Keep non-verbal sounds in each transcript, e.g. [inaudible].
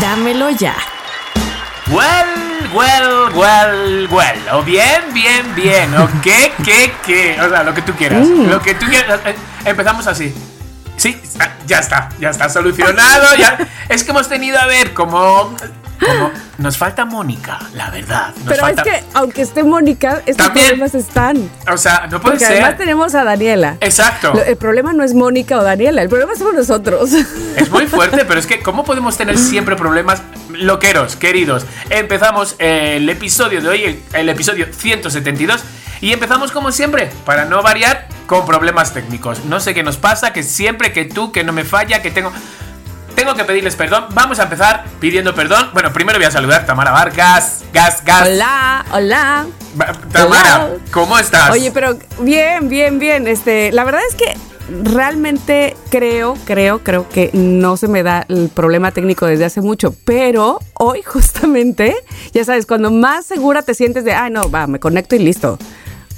Dámelo ya. Well, well, well, well. O bien, bien, bien. O qué, qué, qué. O sea, lo que tú quieras. Lo que tú quieras. Eh, Empezamos así. Sí, ah, ya está, ya está solucionado. Ya. Es que hemos tenido, a ver, como. como nos falta Mónica, la verdad. Nos Pero falta, es que, aunque esté Mónica, estos También. problemas están. O sea, no puede Porque ser. además tenemos a Daniela. Exacto. El problema no es Mónica o Daniela, el problema somos nosotros. Es muy [laughs] fuerte, pero es que ¿cómo podemos tener siempre problemas loqueros, queridos? Empezamos el episodio de hoy, el, el episodio 172, y empezamos como siempre, para no variar, con problemas técnicos. No sé qué nos pasa, que siempre que tú, que no me falla, que tengo... Tengo que pedirles perdón. Vamos a empezar pidiendo perdón. Bueno, primero voy a saludar a Tamara Vargas. Gas, gas. hola, hola. Tamara, Hola. ¿cómo estás? Oye, pero bien, bien, bien. Este, la verdad es que realmente creo, creo, creo que no se me da el problema técnico desde hace mucho, pero hoy justamente, ya sabes, cuando más segura te sientes de, ay, no, va, me conecto y listo.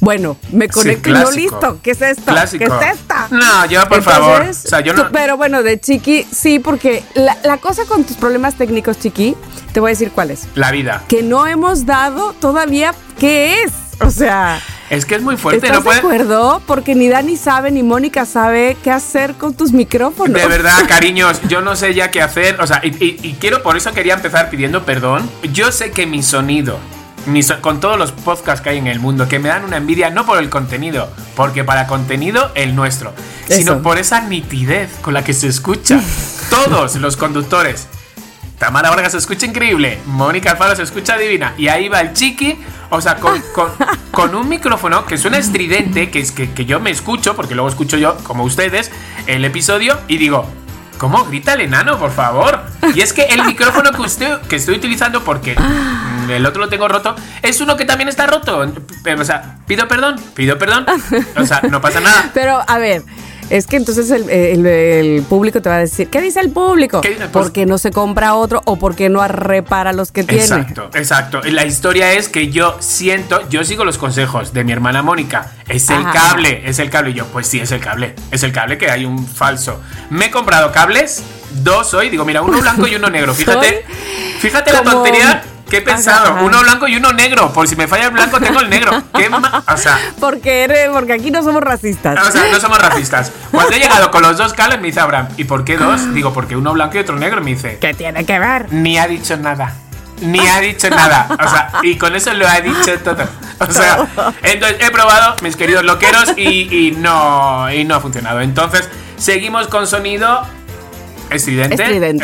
Bueno, me Sí, conecto y no listo. ¿Qué es esto? Clásico. ¿Qué es esta? No, yo, por favor. O sea, yo no- tú- pero bueno, de Chiqui, sí, porque la, la cosa con tus problemas técnicos, Chiqui, te voy a decir cuál es. La vida. Que no hemos dado todavía qué es. O sea, Es que es muy fuerte. ¿Estás no puede... de acuerdo? Porque ni Dani sabe ni Mónica sabe qué hacer con tus micrófonos. De verdad, [laughs] cariños, yo no sé ya qué hacer. O sea, y, y- y quiero, por eso quería empezar pidiendo perdón. Yo sé que mi sonido, con todos los podcasts que hay en el mundo, que me dan una envidia, no por el contenido, porque para contenido el nuestro, sino por esa nitidez con la que se escucha. [laughs] Todos los conductores. Tamara Vargas se escucha increíble, Mónica Alfaro se escucha divina, y ahí va el chiqui, o sea, con, con- [laughs] con un micrófono que suena estridente, que es que, que yo me escucho, porque luego escucho yo, como ustedes, el episodio, y digo, ¿cómo grita el enano, por favor? Y es que el micrófono que, usted, que estoy utilizando, porque mm, el otro lo tengo roto, es uno que también está roto. O sea, pido perdón, pido perdón, o sea, no pasa nada. [laughs] Pero, a ver, es que entonces el, el- el público te va a decir, ¿qué dice el público? Pues- ¿Por qué no se compra otro o por qué no repara los que tiene? Exacto, exacto. La historia es que yo siento, yo sigo los consejos de mi hermana Mónica. Es el cable, es el cable. Y yo, pues sí, es el cable. Es el cable que hay un falso. Me he comprado cables, dos hoy. Digo, mira, uno blanco y uno negro. [laughs] Fíjate, fíjate la tontería que he pensado. Ajá. Uno blanco y uno negro. Por si me falla el blanco, tengo el negro. [laughs] ¿Qué o sea, Porque, eres- porque aquí no somos racistas. o sea, no somos [laughs] racistas. Cuando he llegado con los dos cables, me dice Abraham, ¿y por qué dos? Digo, porque uno blanco y otro negro. Me dice, ¿Qué tiene que ver? ni ha dicho nada. Ni ha dicho nada. O sea, y con eso lo ha dicho todo. O sea, entonces he probado, mis queridos loqueros, y, y no, y no ha funcionado. Entonces, seguimos con sonido estridente.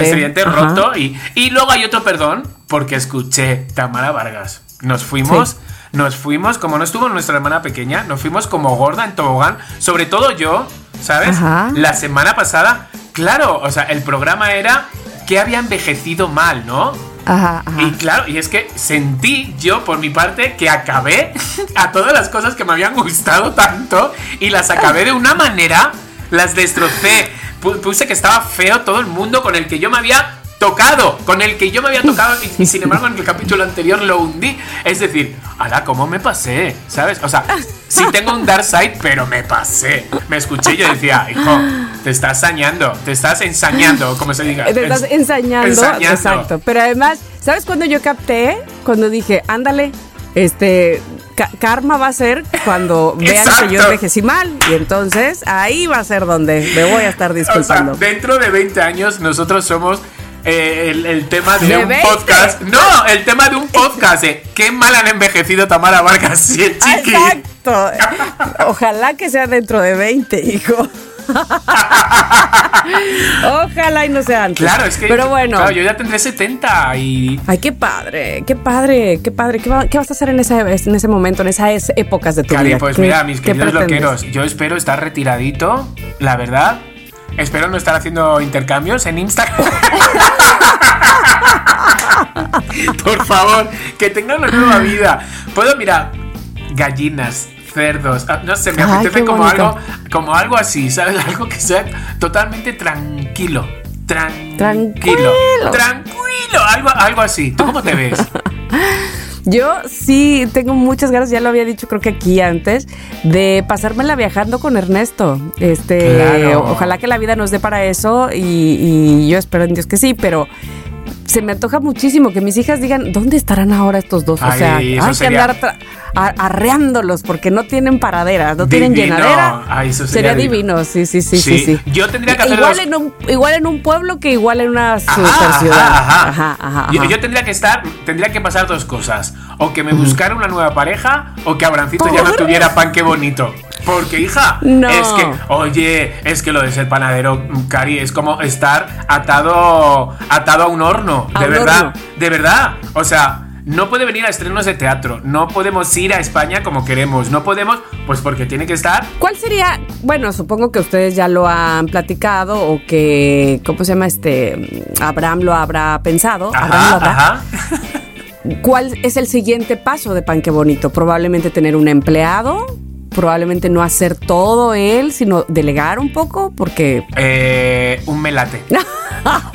Estridente. Ajá. roto. Y, y luego hay otro perdón, porque escuché Tamara Vargas. Nos fuimos. Sí. Nos fuimos, como no estuvo nuestra hermana pequeña, nos fuimos como gorda en tobogán. Sobre todo yo, ¿sabes? Ajá. La semana pasada, claro, o sea, el programa era que había envejecido mal, ¿no? Ajá, ajá. Y claro, y es que sentí yo por mi parte que acabé a todas las cosas que me habían gustado tanto y las acabé de una manera, las destrocé. Pu- Puse que estaba feo todo el mundo con el que yo me había tocado, con el que yo me había tocado y, y [laughs] sin embargo en el capítulo anterior lo hundí. Es decir, ala, ¿cómo me pasé? ¿Sabes? O sea, sí tengo un dark side, pero me pasé. Me escuché y yo decía, hijo, te estás sañando, te estás ensañando, como se diga. Te estás Es- ensañando, ensañando. exacto. Pero además, ¿sabes cuándo yo capté? Cuando dije, ándale, este, karma va a ser cuando vean que yo envejecí mal. Y entonces ahí va a ser donde me voy a estar O sea, disculpando. dentro de 20 años nosotros somos eh, el, el tema de, ¿De un 20? podcast. No, el tema de un podcast. de qué mal han envejecido Tamara Vargas y el Ah, chiqui. Exacto. Ojalá que sea dentro de 20, hijo. [laughs] Ojalá y no sea antes. Claro, es que. Pero bueno. claro, yo ya tendré 70 y. Ay, qué padre, qué padre, qué padre. ¿Qué, va- qué vas a hacer en ese, en ese momento, en esas épocas de tu Cari, vida? pues ¿Qué- mira, mis queridos loqueros, yo espero estar retiradito, la verdad. Espero no estar haciendo intercambios en Instagram. [laughs] Por favor, que tengan una nueva vida. Puedo, mira, gallinas, cerdos, ah, no sé, me Ay, apetece como bonito. algo, como algo así, ¿sabes? [laughs] Algo que sea totalmente tranquilo. Tranquilo. Tranquilo. Tranquilo. Algo, algo así. ¿Tú cómo te ves? [laughs] Yo sí tengo muchas ganas, ya lo había dicho creo que aquí antes, de pasármela viajando con Ernesto. Este, Claro. ojalá que la vida nos dé para eso y, y yo espero en Dios que sí, pero se me antoja muchísimo que mis hijas digan, ¿dónde estarán ahora estos dos? o sea, hay que andar arreándolos porque no tienen paraderas, no tienen llenadera. Ay, eso sería sería divino. divino, sí, sí, sí, sí, Sí. sí. Yo tendría que hacer igual los- en un igual en un pueblo que igual en una super ciudad. ajá, ajá. Ajá, Yo, yo tendría que estar, tendría que pasar dos cosas. O que me buscara una nueva pareja, o que Abrancito ya no tuviera pan que bonito. Porque, hija, No. es que, oye, es que lo de ser panadero, mm, Cari, es como estar atado, atado a un horno. A de un verdad, horno. de verdad. O sea. No puede venir a estrenos de teatro, no podemos ir a España como queremos, no podemos, pues porque tiene que estar ¿Cuál sería? Bueno, supongo que ustedes ya lo han platicado o que, ¿cómo se llama este? Abraham lo habrá pensado. Abraham lo habrá. ajá. ¿Cuál es el siguiente paso de Pan que Bonito? Probablemente tener un empleado, probablemente no hacer todo él, sino delegar un poco, porque Eh, un melate. [laughs]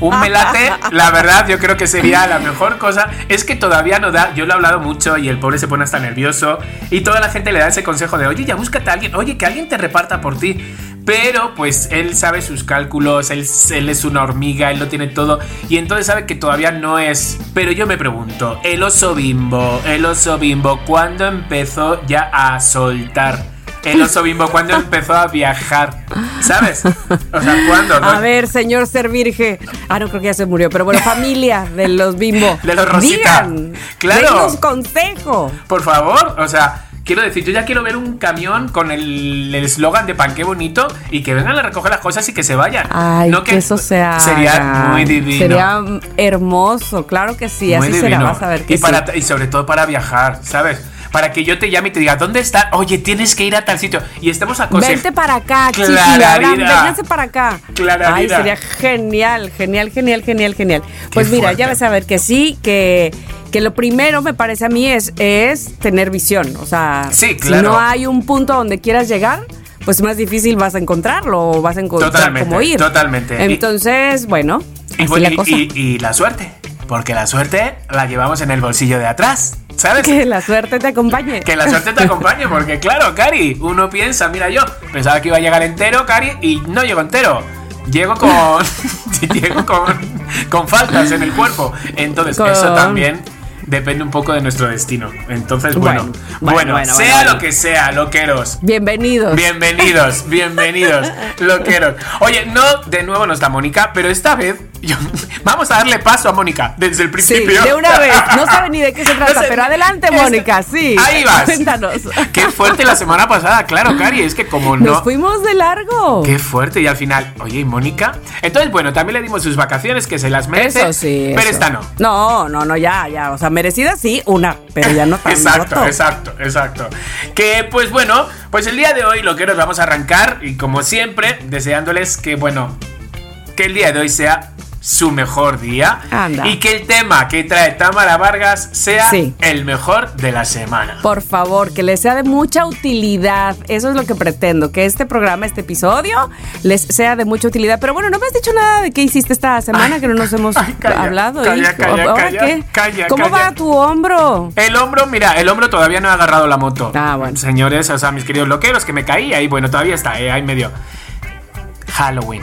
Un melate, la verdad, yo creo que sería la mejor cosa. Es que todavía no da. Yo lo he hablado mucho y el pobre se pone hasta nervioso. Y toda la gente le da ese consejo de, oye, ya búscate a alguien, oye, que alguien te reparta por ti. Pero pues él sabe sus cálculos, él, él es una hormiga, él lo tiene todo. Y entonces sabe que todavía no es. Pero yo me pregunto, el oso bimbo, el oso bimbo, ¿cuándo empezó ya a soltar? El oso bimbo, ¿cuándo empezó a viajar? ¿Sabes? O sea, ¿cuándo? no? A ver, señor Servirge. Ah, no, creo que ya se murió. Pero bueno, familia de los bimbo. De los Rosita. Digan, Claro. denos consejo. Por favor, o sea, quiero decir, yo ya quiero ver un camión con el eslogan de pan qué bonito y que vengan a recoger las cosas y que se vayan. Ay, No que, eso sea. Sería muy divino. Sería hermoso, claro que sí. muy así será, divino. vas a ver que y, sí. para, y sobre todo para viajar, ¿sabes? Para que yo te llame y te diga, ¿dónde está? Oye, tienes que ir a tal sitio. Y estemos a Vente para acá, vénganse para acá. Clararira. Ay, sería genial, genial, genial, genial, genial. Pues mira, fuerte. ya vas a ver que sí, que, que lo primero me parece a mí es, es tener visión. O sea, Sí, si no hay un punto donde quieras llegar, pues más difícil vas a encontrarlo o vas a encontrar Totalmente, cómo ir. totalmente. Y- Entonces, bueno, Y, así bueno, la y- cosa. y- y la suerte. Porque la suerte la llevamos en el bolsillo de atrás. ¿Sabes? que la suerte te acompañe. Que la suerte te acompañe, porque claro, Cari, uno piensa, mira yo, pensaba que iba a llegar entero, Cari, y no llego entero. Llego con. [laughs] llego con. con faltas en el cuerpo. Entonces, Con- eso también depende un poco de nuestro destino. Entonces, bueno, Bueno, bueno, bueno, bueno, sea lo que sea, loqueros. Bienvenidos. Bienvenidos, bienvenidos, [laughs] loqueros. Oye, no, de nuevo no está Mónica, pero esta vez yo- vamos a darle paso a Mónica desde el Sí, principio. de una vez. No sabe ni de qué se [laughs] trata, No sé, pero adelante, es- Mónica, sí. Ahí vas. Cuéntanos. Qué fuerte la semana pasada, claro, Cari, es que como no. Nos fuimos de largo. Qué fuerte, y al final, oye, ¿y Mónica? Entonces, bueno, también le dimos sus vacaciones que se las merece. Eso sí. Pero eso. esta no. No, no, no, ya, ya. O sea, merecida sí, una, pero ya no [laughs] tanto. Exacto, exacto, exacto. Que pues bueno, pues el día de hoy lo que nos vamos a arrancar y como siempre, deseándoles que bueno, que el día de hoy sea su mejor día Anda. y que el tema que trae Tamara Vargas sea Sí. el mejor de la semana. Por favor, que les sea de mucha utilidad. Eso es lo que pretendo, que este programa, este episodio, les sea de mucha utilidad. Pero bueno, no me has dicho nada de qué hiciste esta semana, que no nos hemos ay, calla, hablado. calla, calla, ¿Ahora qué? calla, ¿Cómo va tu hombro? El hombro, mira, el hombro todavía no ha agarrado la moto. Ah, bueno. Señores, o sea, mis queridos loqueros, que me caí ahí, bueno, todavía está, eh, ahí medio. Halloween.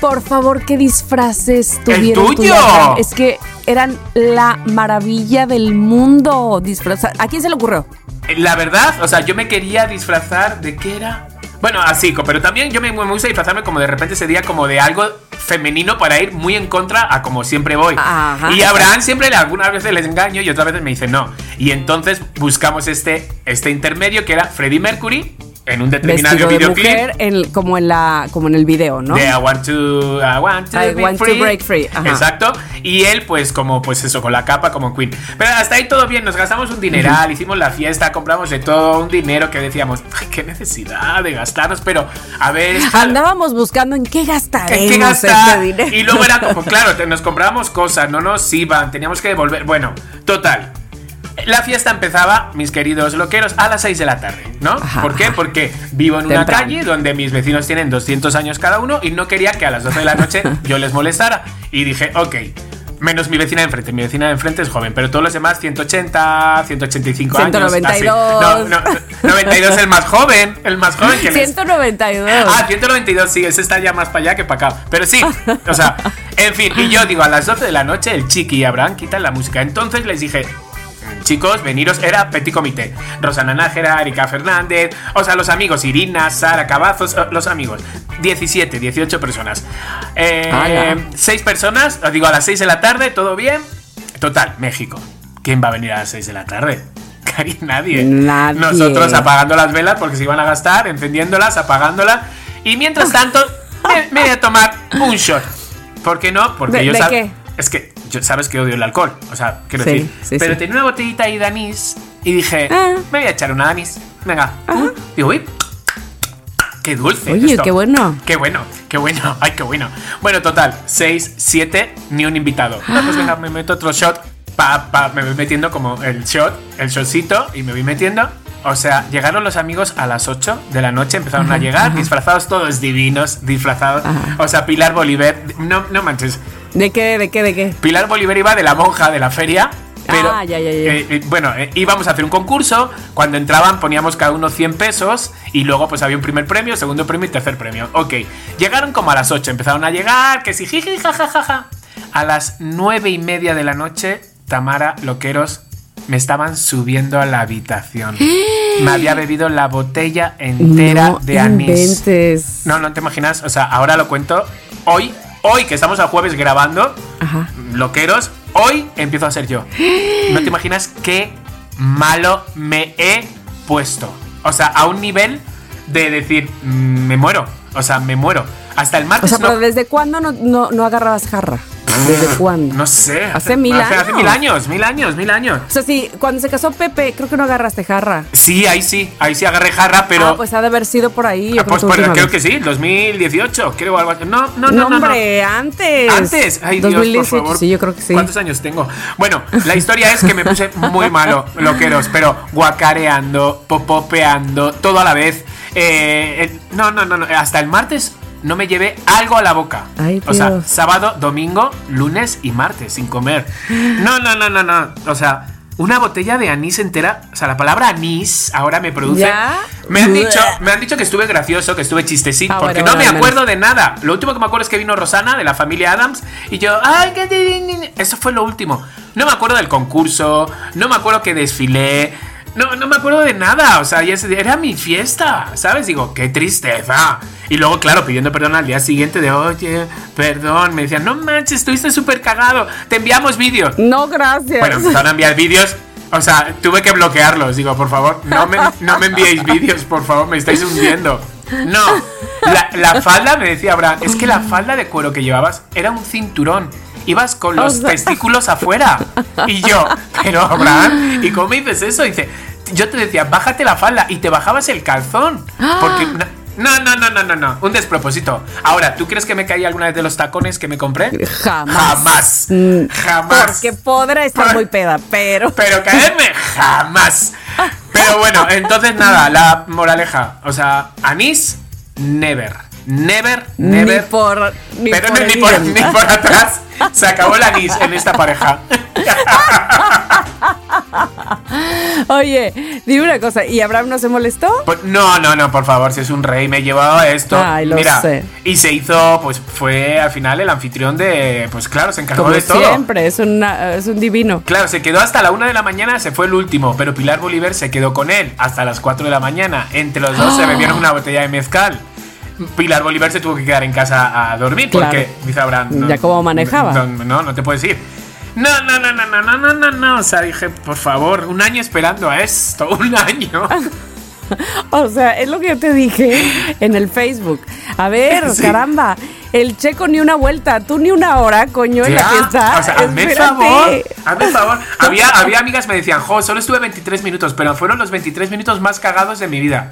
Por favor, ¿qué disfraces tuvieron y tuyo! Es que eran la maravilla del mundo. Disfrazar. ¿A quién se le ocurrió? La verdad, o sea, yo me quería disfrazar de qué era. Bueno, así, pero también yo me, me gusta disfrazarme como de repente ese día como de algo femenino para ir muy en contra a como siempre voy. Ajá. Y a Abraham siempre le- algunas veces les engaño y otras veces me dice no. Y entonces buscamos este, este intermedio que era Freddie Mercury en un determinado de videoclip. mujer en- como en la como en el video, ¿no? De I want to, I want to, I be want to free. break free, ajá. Exacto. Y él, pues, como, pues eso, con la capa como Queen. Pero hasta ahí todo bien, nos gastamos un dineral, hicimos la fiesta, compramos de todo, un dinero que decíamos, ay, qué necesidad de gastarnos, pero a ver. Andábamos buscando en qué gastaremos ¿En qué gastar? este dinero. Y luego era como, [laughs] claro, te- nos comprábamos cosas, no nos iban, teníamos que devolver. Bueno, total. La fiesta empezaba, mis queridos loqueros, a las 6 de la tarde, ¿no? Ajá, ¿Por qué? Porque vivo en una calle donde mis vecinos tienen 200 años cada uno y no quería que a las 12 de la noche [laughs] yo les molestara. Y dije, ok, menos mi vecina de enfrente. Mi vecina de enfrente es joven, pero todos los demás 180, 185 años. 192. así. No, no, 92 el más joven, el más joven que les- 192. Ah, 192, sí, ese está ya más para allá que para acá. Pero sí, [laughs] o sea, en fin, y yo digo, a las 12 de la noche el Chiqui y Abraham quitan la música. Entonces les dije, chicos, veniros, era Petit Comité. Rosana Nájera, Erika Fernández, o sea, los amigos, Irina, Sara Cavazos, eh, los amigos. 17, 18 personas. Eh, personas, os digo, a las 6 de la tarde, todo bien. Total, México. ¿Quién va a venir a las 6 de la tarde? [laughs] Cari, nadie. Nadie. Nosotros apagando las velas porque se iban a gastar, encendiéndolas, apagándolas. Y mientras tanto, [laughs] me, me voy a tomar un shot. ¿Por qué no? Porque ¿De- yo de qué? Es que yo sabes que odio el alcohol. O sea, quiero Sí, decir. sí, pero sí. tenía una botellita ahí de anís y dije, Ah. me voy a echar una de anís. Venga. Digo, uy, qué dulce. Oye, esto. qué bueno. Qué bueno, qué bueno, [laughs] ay, qué bueno. Bueno, total, 6, 7, ni un invitado. No, pues venga, me meto otro shot. Pa, pa, me voy metiendo como el shot, el shotcito, y me voy metiendo. O sea, llegaron los amigos a las 8 de la noche, empezaron a llegar, disfrazados todos divinos, disfrazados. Ajá. O sea, Pilar Bolívar, no, no manches, ¿De qué, de qué, de qué? Pilar Bolívar iba de la monja de la feria. Pero, Ah, ya, ya, ya. eh, eh, bueno, eh, íbamos a hacer un concurso. Cuando entraban poníamos cada uno 100 pesos y luego pues había un primer premio, segundo premio y tercer premio. Ok, llegaron como a las 8, empezaron a llegar, que sí, jiji, jajajaja. A las 9 y media de la noche, Tamara, loqueros, me estaban subiendo a la habitación. Me había bebido la botella entera no de anís. inventes. No, no te imaginas. O sea, ahora lo cuento. Hoy, hoy que estamos a jueves grabando, Ajá. loqueros, hoy empiezo a ser yo. [gasps] No te imaginas qué malo me he puesto. O sea, a un nivel de decir, mm, me muero. O sea, me muero. Hasta el O martes sea, no, pero ¿desde cuándo no, no, no agarrabas jarra? ¿Desde cuándo? no sé. Hace mil Hace años. mil años, mil años, mil años. O sea, sí, cuando se casó Pepe, creo que no agarraste jarra. Sí, ahí sí, ahí sí agarré jarra, pero... ah, pues ha de haber sido por ahí. yo Ah, pues, creo, pues, creo que sí, 2018, creo algo así. No, no, no, No, no, no. hombre, antes. Antes, ay Dios, 2018, por favor. sí, yo creo que sí. ¿Cuántos años tengo? Bueno, la historia es que me puse muy malo, [laughs] loqueros, pero guacareando, popopeando, todo a la vez. Eh, eh, no, no, no, no, hasta el martes no me llevé algo a la boca. Ay, o sea, sábado, domingo, lunes y martes sin comer. No, no, no, no, no. O sea, una botella de anís entera. O sea, la palabra anís ahora me produce. ¿Ya? Me han dicho, me han dicho que estuve gracioso, que estuve chistecito, Ah, porque bueno, no me bueno, acuerdo de nada. Lo último que me acuerdo es que vino Rosana de la familia Adams y yo, ay, qué Eso fue lo último. No me acuerdo del concurso, no me acuerdo que desfilé. No, no me acuerdo de nada, o sea, ya era mi fiesta, ¿sabes? Digo, qué tristeza. Y luego, claro, pidiendo perdón al día siguiente de, oye, perdón, me decían, no manches, estuviste súper cagado, te enviamos vídeos. No, gracias. Bueno, empezaron a enviar vídeos. O sea, tuve que bloquearlos. Digo, por favor, no me, no me enviéis vídeos, por favor, me estáis hundiendo. No, la, la falda, me decía Abraham, es que la falda de cuero que llevabas era un cinturón. Ibas con los O sea- testículos afuera. Y yo, pero Abraham, ¿y cómo me dices eso? Dice, yo te decía, bájate la falda y te bajabas el calzón. Porque. [gasps] No, no, no, no, no, no. Un despropósito. Ahora, ¿tú crees que me caí alguna vez de los tacones que me compré? Jamás. Jamás. Mm, Jamás. Porque podrá estar Por- muy peda, pero. Pero caerme jamás. Pero bueno, entonces nada, la moraleja. O sea, anís, never. Never, never. Ni por. Ni pero por ni, por, idem. ni por atrás. Se acabó el anís en esta pareja. [laughs] Oye, dime una cosa, ¿y Abraham no se molestó? Pues, no, no, no, por favor, si es un rey, me he llevado esto. Ay, lo Mira, sé. y se hizo, pues fue al final el anfitrión de. Pues claro, se encargó Como de todo. siempre, es, una, es un divino. Claro, se quedó hasta la una de la mañana, se fue el último, pero Pilar Bolívar se quedó con él hasta las 4 de la mañana. Entre los dos se [gasps] bebieron una botella de mezcal. Pilar Bolívar se tuvo que quedar en casa a dormir Claro. porque, dice Abraham, Ya cómo manejaba. No, no, no te puedes ir. No, no, no, no, no, no, no, no, no. O sea, dije, por favor, un año esperando a esto, [laughs] un año. [laughs] o sea, es lo que yo te dije en el Facebook. A ver, [laughs] Sí. caramba, el checo ni una vuelta, tú ni una hora, coño, en la fiesta. O sea, hazme el favor. Hazme el favor. Había, había amigas que me decían, jo, solo estuve 23 minutos, pero fueron los 23 minutos más cagados de mi vida.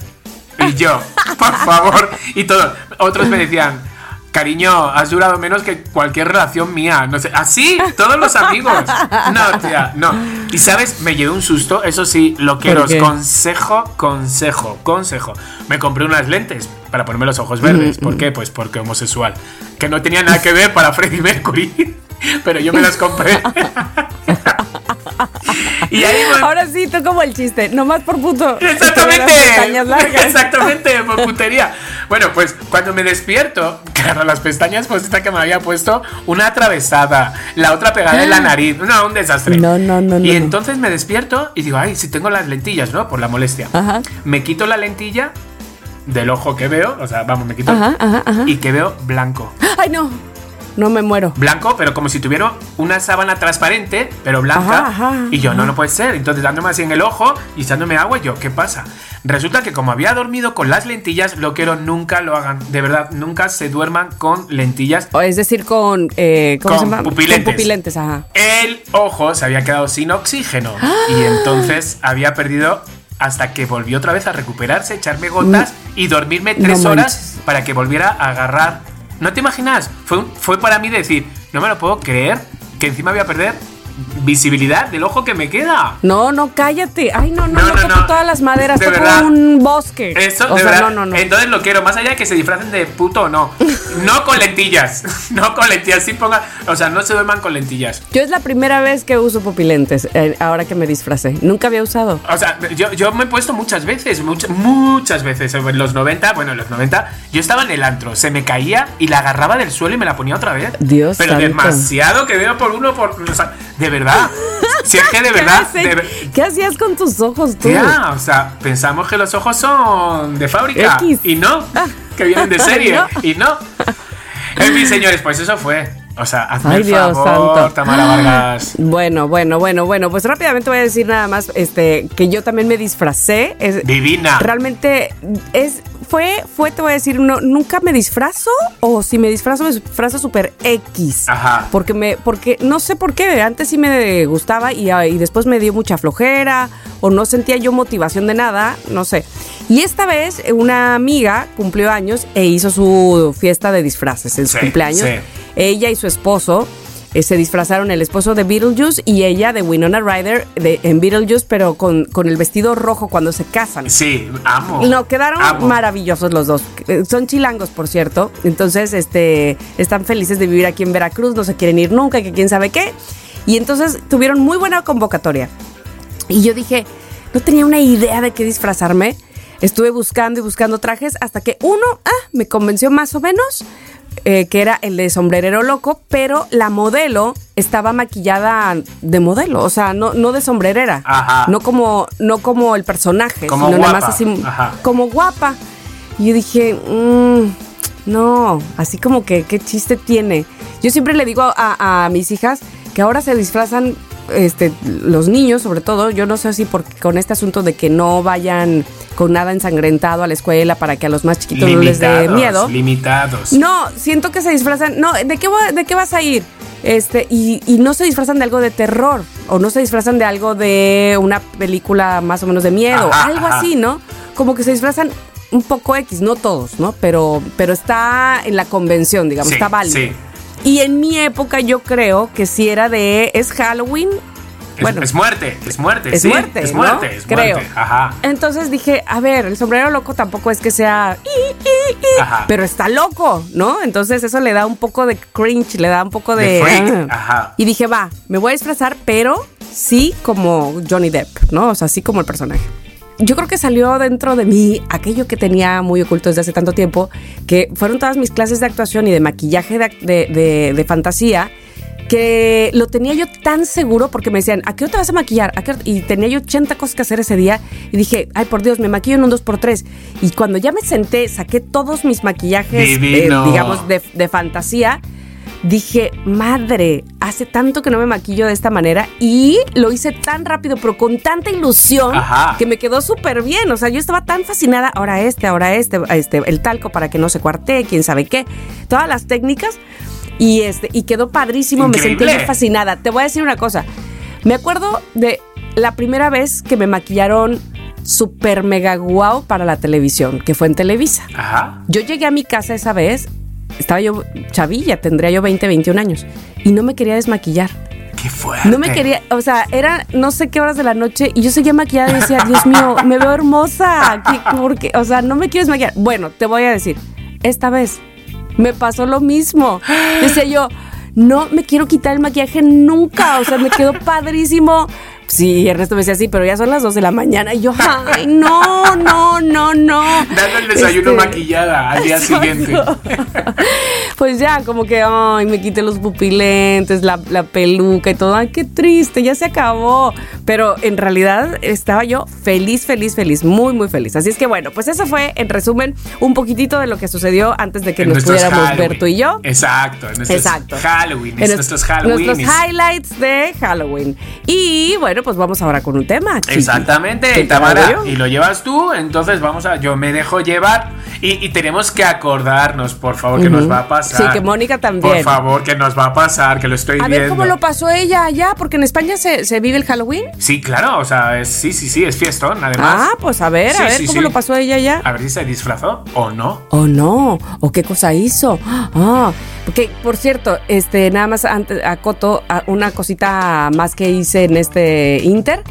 Y yo, por favor. Y todos. Otros me decían, cariño, has durado menos que cualquier relación mía. No sé. Así, todos los amigos. No, tía, no. Y sabes, me llevé un susto. Eso sí, lo quiero. ¿Por qué? Consejo, consejo, consejo. Me compré unas lentes para ponerme los ojos verdes. ¿Por qué? Pues porque homosexual. Que no tenía nada que ver para Freddie Mercury. [laughs] Pero yo me las compré. [laughs] [laughs] y ahí voy- Ahora sí, tú como el chiste, nomás por puto. Exactamente. Largas. Exactamente, [laughs] por putería. Bueno, pues cuando me despierto, [laughs] claro, las pestañas, pues esta que me había puesto, una atravesada, la otra pegada en la nariz. No, un desastre. No, no, no, Y no, no. entonces me despierto y digo, ay, si tengo las lentillas, ¿no? Por la molestia. Ajá. Me quito la lentilla del ojo que veo, o sea, vamos, me quito. Ajá, ajá, ajá. Y que veo blanco. Ay, no. No me muero. Blanco, pero como si tuviera una sábana transparente, pero blanca. Ajá, ajá, y yo, no, no puede ser. Entonces dándome así en el ojo y echándome agua, y yo, ¿qué pasa? Resulta que como había dormido con las lentillas, lo quiero nunca lo hagan. De verdad, nunca se duerman con lentillas. O Es decir, con. Eh, ¿Cómo Con se llama? pupilentes. Con pupilentes, ajá. El ojo se había quedado sin oxígeno. Y entonces había perdido hasta que volvió otra vez a recuperarse, echarme gotas y dormirme tres No horas para que volviera a agarrar. ¿No te imaginas? Fue, para mí decir, no me lo puedo creer que encima voy a perder visibilidad del ojo que me queda. No, no, cállate. Ay, no, no, No, no, toco no. todas las maderas, De toco verdad. un bosque. Eso, o de sea, verdad. no, no, no. Entonces lo quiero, más allá de que se disfracen de puto o no. No con lentillas. [laughs] No con lentillas. Sí pongan. O sea, no se duerman con lentillas. Yo es la primera vez que uso pupilentes, eh, ahora que me disfracé. Nunca había usado. O sea, yo, yo me he puesto muchas veces, muchas, muchas veces. En los 90, bueno, en los 90, yo estaba en el antro, se me caía y la agarraba del suelo y me la ponía otra vez. Dios Pero santo. demasiado que veo por uno, por. o sea, de verdad. Si es que de [laughs] ¿Qué, verdad. de ¿Qué hacías con tus ojos tú? Tía, o sea, pensamos que los ojos son de fábrica. X. Y no, que vienen de serie. [laughs] No. Y no. En fin, señores, pues eso fue. O sea, hazme Ay, el Dios favor, santo. Tamara Vargas. [gasps] Bueno, bueno, bueno, bueno, pues rápidamente voy a decir nada más este que yo también me disfracé. Es, Divina. realmente es fue fue te voy a decir no, nunca me disfrazo o si me disfrazo me disfrazo super X. Ajá. Porque me porque no sé por qué antes sí me gustaba y, y después me dio mucha flojera o no sentía yo motivación de nada, no sé. Y esta vez una amiga cumplió años e hizo su fiesta de disfraces en su Sí, cumpleaños. sí. Ella y su esposo eh, se disfrazaron el esposo de Beetlejuice y ella de Winona Ryder de, en Beetlejuice, pero con, con el vestido rojo cuando se casan. Sí, amo. No, quedaron Amo. maravillosos los dos. Eh, Son chilangos, por cierto. Entonces, este, están felices de vivir aquí en Veracruz, no se quieren ir nunca, que quién sabe qué. Y entonces tuvieron muy buena convocatoria. Y yo dije, no tenía una idea de qué disfrazarme. Estuve buscando y buscando trajes hasta que uno ah, me convenció más o menos, eh, que era el de sombrerero loco, pero la modelo estaba maquillada de modelo, o sea, no, no de sombrerera. Ajá. No como, no como el personaje, Como sino nada guapa. más así, Ajá. como guapa. Y yo dije, mm, no, así como que, ¿qué chiste tiene? Yo siempre le digo a, a mis hijas que ahora se disfrazan, este, los niños sobre todo, yo no sé si por, con este asunto de que no vayan con nada ensangrentado a la escuela para que a los más chiquitos no les dé miedo. Limitados. No, siento que se disfrazan. No, ¿de qué, de qué vas a ir? Este, y, y no se disfrazan de algo de terror. O no se disfrazan de algo de una película más o menos de miedo. Ajá, algo ajá. así, ¿no? Como que se disfrazan un poco X, no todos, ¿no? Pero, pero está en la convención, digamos, Sí, está válido. sí. Y en mi época yo creo que si era de. Es Halloween. Es, bueno, es muerte, es muerte. es sí, muerte, Es ¿no? muerte, es Creo. muerte. Ajá. Entonces dije, a ver, el sombrero loco tampoco es que sea, "I, i, i", Ajá. pero está loco, ¿no? Entonces eso le da un poco de cringe, le da un poco de... Freak, ah. ajá. Y dije, va, me voy a disfrazar, pero sí como Johnny Depp, ¿no? O sea, sí como el personaje. Yo creo que salió dentro de mí aquello que tenía muy oculto desde hace tanto tiempo, que fueron todas mis clases de actuación y de maquillaje de, de- de- de fantasía, que lo tenía yo tan seguro porque me decían, ¿a qué hora te vas a maquillar? ¿A qué hora?" Y tenía yo 80 cosas que hacer ese día y dije, ay por Dios, me maquillo en un 2x3. Y cuando ya me senté, saqué todos mis maquillajes, eh, digamos, de, de fantasía, dije, madre, hace tanto que no me maquillo de esta manera y lo hice tan rápido, pero con tanta ilusión Ajá. que me quedó súper bien. O sea, yo estaba tan fascinada, ahora este, ahora este, este, el talco para que no se cuarte, quién sabe qué, todas las técnicas. Y este, y quedó padrísimo, me sentí fascinada. Te voy a decir una cosa. Me acuerdo de la primera vez que me maquillaron super mega guau para la televisión, que fue en Televisa. Ajá. Yo llegué a mi casa esa vez, estaba yo chavilla, tendría yo 20, 21 años, y no me quería desmaquillar. Qué fuerte. No me quería, o sea, era no sé qué horas de la noche y yo seguía maquillada y decía, Dios mío, me veo hermosa. ¿Qué- por qué? O sea, no me quieres maquillar. Bueno, te voy a decir, esta vez me pasó lo mismo. Decía yo, no me quiero quitar el maquillaje nunca. O sea, me quedó padrísimo. Sí, Ernesto me decía sí, pero ya son las 2 de la mañana. Y yo, ay, no, no, no, no. Dando el desayuno Este, maquillada al día Exacto. siguiente. [laughs] Pues ya, como que, ay, me quité los pupilentes, la, la peluca y todo. Ay, qué triste, ya se acabó. Pero en realidad estaba yo feliz, feliz, feliz, muy, muy feliz. Así es que bueno, pues eso fue, en resumen, un poquitito de lo que sucedió antes de que En nos pudiéramos Halloween. ver tú y yo. Exacto, en Exacto. Halloween, En nuestros nues- Halloween. Nuestros highlights de Halloween. Y bueno, pues vamos ahora con un tema. chiqui. Exactamente, ¿Qué te Tamara. Y lo llevas tú, entonces vamos a. Yo me dejo llevar. Y, y tenemos que acordarnos, por favor, que nos va a pasar. Sí, que Mónica también. Por favor, que nos va a pasar, que lo estoy A viendo. ver cómo lo pasó ella allá, porque en España se, se vive el Halloween. Sí, claro, o sea, es- sí, sí, sí, es fiestón, además. Ah, pues a ver, Sí, a ver sí, cómo sí. lo pasó ella allá. A ver si se disfrazó o no. Oh no, o qué cosa hizo. Ah, porque por cierto, este nada más antes acoto a una cosita más que hice en este Inter.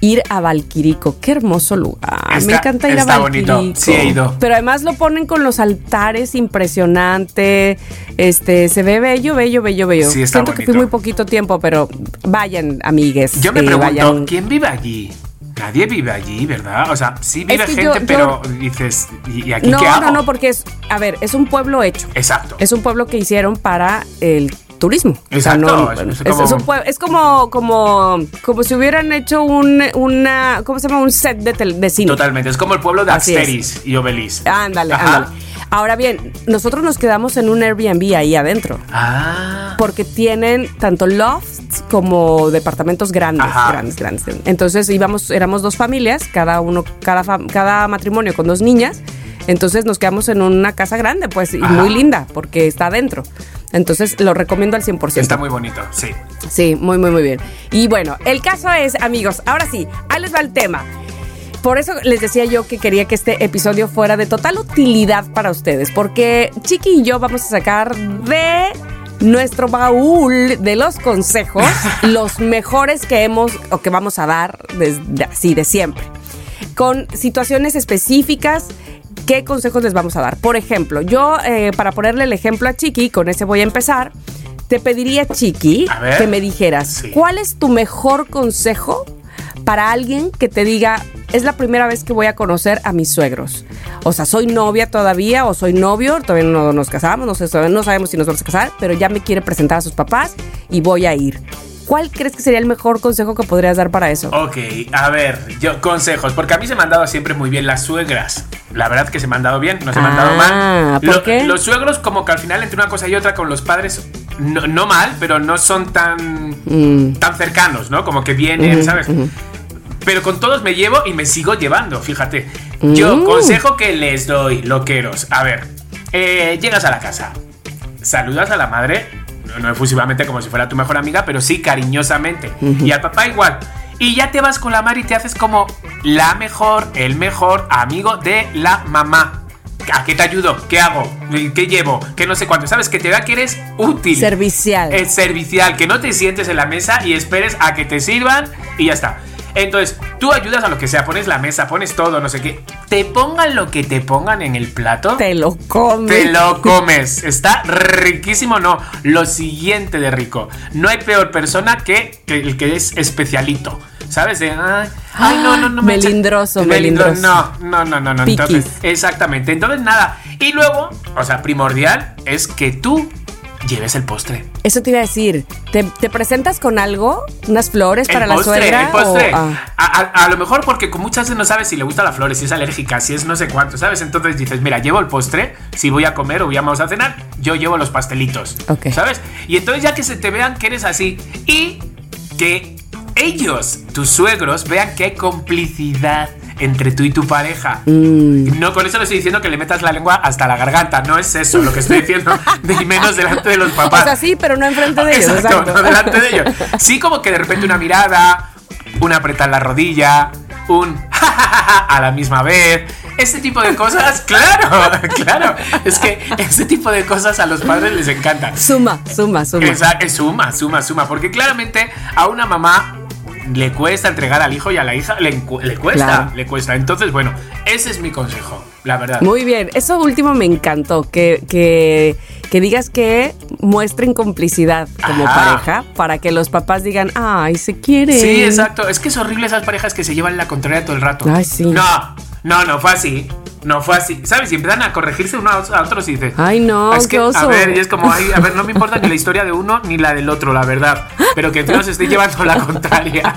Ir a Valquirico, qué hermoso lugar. Me encanta ir a Valquirico. bonito, sí he ido. Pero además lo ponen con los altares impresionante. Este, se ve bello, bello, bello, bello. Sí, está Siento que fui muy poquito tiempo, pero vayan, amigues. Yo me eh, pregunto, vayan. ¿quién vive allí? Nadie vive allí, ¿verdad? O sea, sí vive que gente, yo- yo- pero dices, ¿y aquí No, qué hago? no, no, porque es, a ver, es un pueblo hecho. Exacto. Es un pueblo que hicieron para el turismo. Exacto, no, es- bueno, es es, como- es es como, como, como si hubieran hecho un, una, ¿cómo se llama? Un set de, tel- de cine. Totalmente, es como el pueblo de Así es. Asteris y Obelis. Ándale, Ajá. ándale. Ahora bien, nosotros nos quedamos en un Airbnb ahí adentro. Ah. Porque tienen tanto lofts como departamentos grandes, Ajá. grandes, grandes. Entonces íbamos, éramos dos familias, cada uno, cada, cada matrimonio con dos niñas. Entonces nos quedamos en una casa grande, pues, y muy linda, porque está adentro. Entonces lo recomiendo al 100%. Está muy bonito, sí. Sí, muy, muy, muy bien. Y bueno, el caso es, amigos, ahora sí, ahí les va el tema. Por eso les decía yo que quería que este episodio fuera de total utilidad para ustedes, porque Chiqui y yo vamos a sacar de nuestro baúl de los consejos [laughs] los mejores que hemos o que vamos a dar desde así de siempre. Con situaciones específicas, ¿qué consejos les vamos a dar? Por ejemplo, yo eh, para ponerle el ejemplo a Chiqui, con ese voy a empezar, te pediría, Chiqui, que me dijeras, Sí. ¿cuál es tu mejor consejo para alguien que te diga, es la primera vez que voy a conocer a mis suegros? O sea, soy novia todavía o soy novio, todavía no nos casamos, no, sé, todavía no sabemos si nos vamos a casar, pero ya me quiere presentar a sus papás y voy a ir. ¿Cuál crees que sería el mejor consejo que podrías dar para eso? Ok, a ver, yo consejos, porque a mí se me han dado siempre muy bien las suegras. La verdad que se me han dado bien, no se me han dado Ah, mal. ¿por qué? Los suegros como que al final entre una cosa y otra con los padres, no, no mal, pero no son tan, Mm. tan cercanos, ¿no? Como que vienen, ¿sabes? Pero con todos me llevo y me sigo llevando, fíjate. Yo, Mm. consejo que les doy, loqueros. A ver, eh, llegas a la casa, saludas a la madre, no, no efusivamente como si fuera tu mejor amiga, pero sí cariñosamente. Y al papá igual. Y ya te vas con la madre y te haces como la mejor, el mejor amigo de la mamá. ¿A qué te ayudo? ¿Qué hago? ¿Qué llevo? ¿Qué no sé cuánto? ¿Sabes? Que te da que eres útil. Servicial. Es servicial, que no te sientes en la mesa y esperes a que te sirvan y ya está. Entonces, tú ayudas a lo que sea, pones la mesa, pones todo, no sé qué. Te pongan lo que te pongan en el plato. Te lo comes. Te lo comes. Está riquísimo, no. Lo siguiente de rico. No hay peor persona que, el que es especialito. ¿Sabes? De, ay, ay, no, no, no. Melindroso, Melindro- melindroso. No, no, no, no, no. Entonces, exactamente. Entonces, nada. Y luego, o sea, primordial es que tú lleves el postre. Eso te iba a decir. ¿Te, te presentas con algo? ¿Unas flores para la suegra? El postre. o- ah. a, a- a lo mejor porque con muchas veces no sabes si le gustan las flores, si es alérgica, si es no sé cuánto, ¿sabes? Entonces dices, mira, llevo el postre, si voy a comer o vamos a cenar, yo llevo los pastelitos, Ok. ¿sabes? Y entonces ya que se te vean que eres así y que ellos, tus suegros, vean que hay complicidad entre tú y tu pareja. Mm. No con eso le estoy diciendo que le metas la lengua hasta la garganta, no es eso lo que estoy diciendo, [laughs] de menos delante de los papás. O sea, sí, pero no enfrente de ellos. Exacto, Exacto. no delante de ellos. Sí, como que de repente una mirada, un apretar la rodilla, un [laughs] a la misma vez. Este tipo de cosas, [laughs] claro, claro. Es que este tipo de cosas a los padres les encantan. Suma, suma, suma. Es suma, suma, suma. Porque claramente a una mamá le cuesta entregar al hijo y a la hija le, le cuesta, Claro. le cuesta. Entonces, bueno, ese es mi consejo, la verdad. Muy bien, eso último me encantó, que, que, que digas que muestren complicidad como Ajá. pareja para que los papás digan, ay, se quieren. Sí, exacto. Es que es horrible esas parejas que se llevan la contraria todo el rato. Ay, sí. No, no, no fue así. No fue así. ¿Sabes? Y empiezan a corregirse unos a otros y dices. Ay, no, es que, qué oso. A ver, y es como, ay, a ver, no me importa ni la historia de uno ni la del otro, la verdad. Pero que encima se esté llevando la contraria.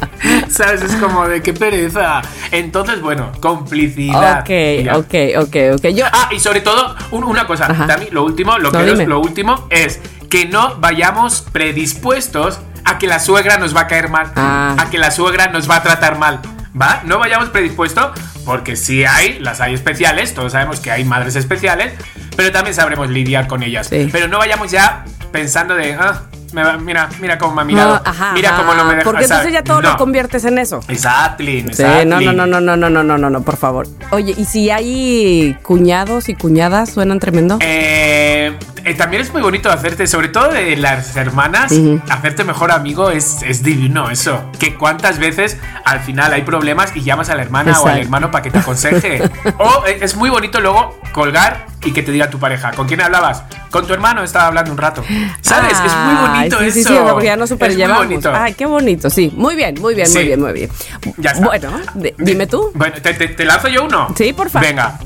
[laughs] ¿Sabes? Es como de qué pereza. Entonces, bueno, complicidad. Ok, ya. ok, ok, ok. Yo, Ah, y sobre todo, un- una cosa. Tami, lo último, lo, No, que dime. lo último es que no vayamos predispuestos a que la suegra nos va a caer mal, Ah. a que la suegra nos va a tratar mal. ¿Va? No vayamos predispuestos, porque sí hay, las hay especiales, todos sabemos que hay madres especiales, pero también sabremos lidiar con ellas. Sí. Pero no vayamos ya pensando de, ah, me va- mira, mira cómo me ha mirado, no, ajá, mira ajá, cómo no me deja. Porque entonces ya todo No. lo conviertes en eso. Exactly, Sí, no, no, no, no, no, no, no, no, no, por favor. Oye, ¿y si hay cuñados y cuñadas suenan tremendo? Eh, eh, también es muy bonito hacerte, sobre todo de las hermanas, hacerte mejor amigo es, es divino eso. Que cuántas veces al final hay problemas y llamas a la hermana o al Exacto. hermano para que te aconseje. [laughs] o eh, es muy bonito luego colgar y que te diga tu pareja, ¿con quién hablabas? Con tu hermano estaba hablando un rato. ¿Sabes? es muy bonito sí, eso. Sí, sí, porque ya nos super es muy bonito. Ay, qué bonito, sí. Muy bien, muy bien, muy Sí. bien, muy bien. Ya está. Bueno, dime tú. Bueno, ¿te, te- te lanzo yo uno? Sí, por favor. Venga.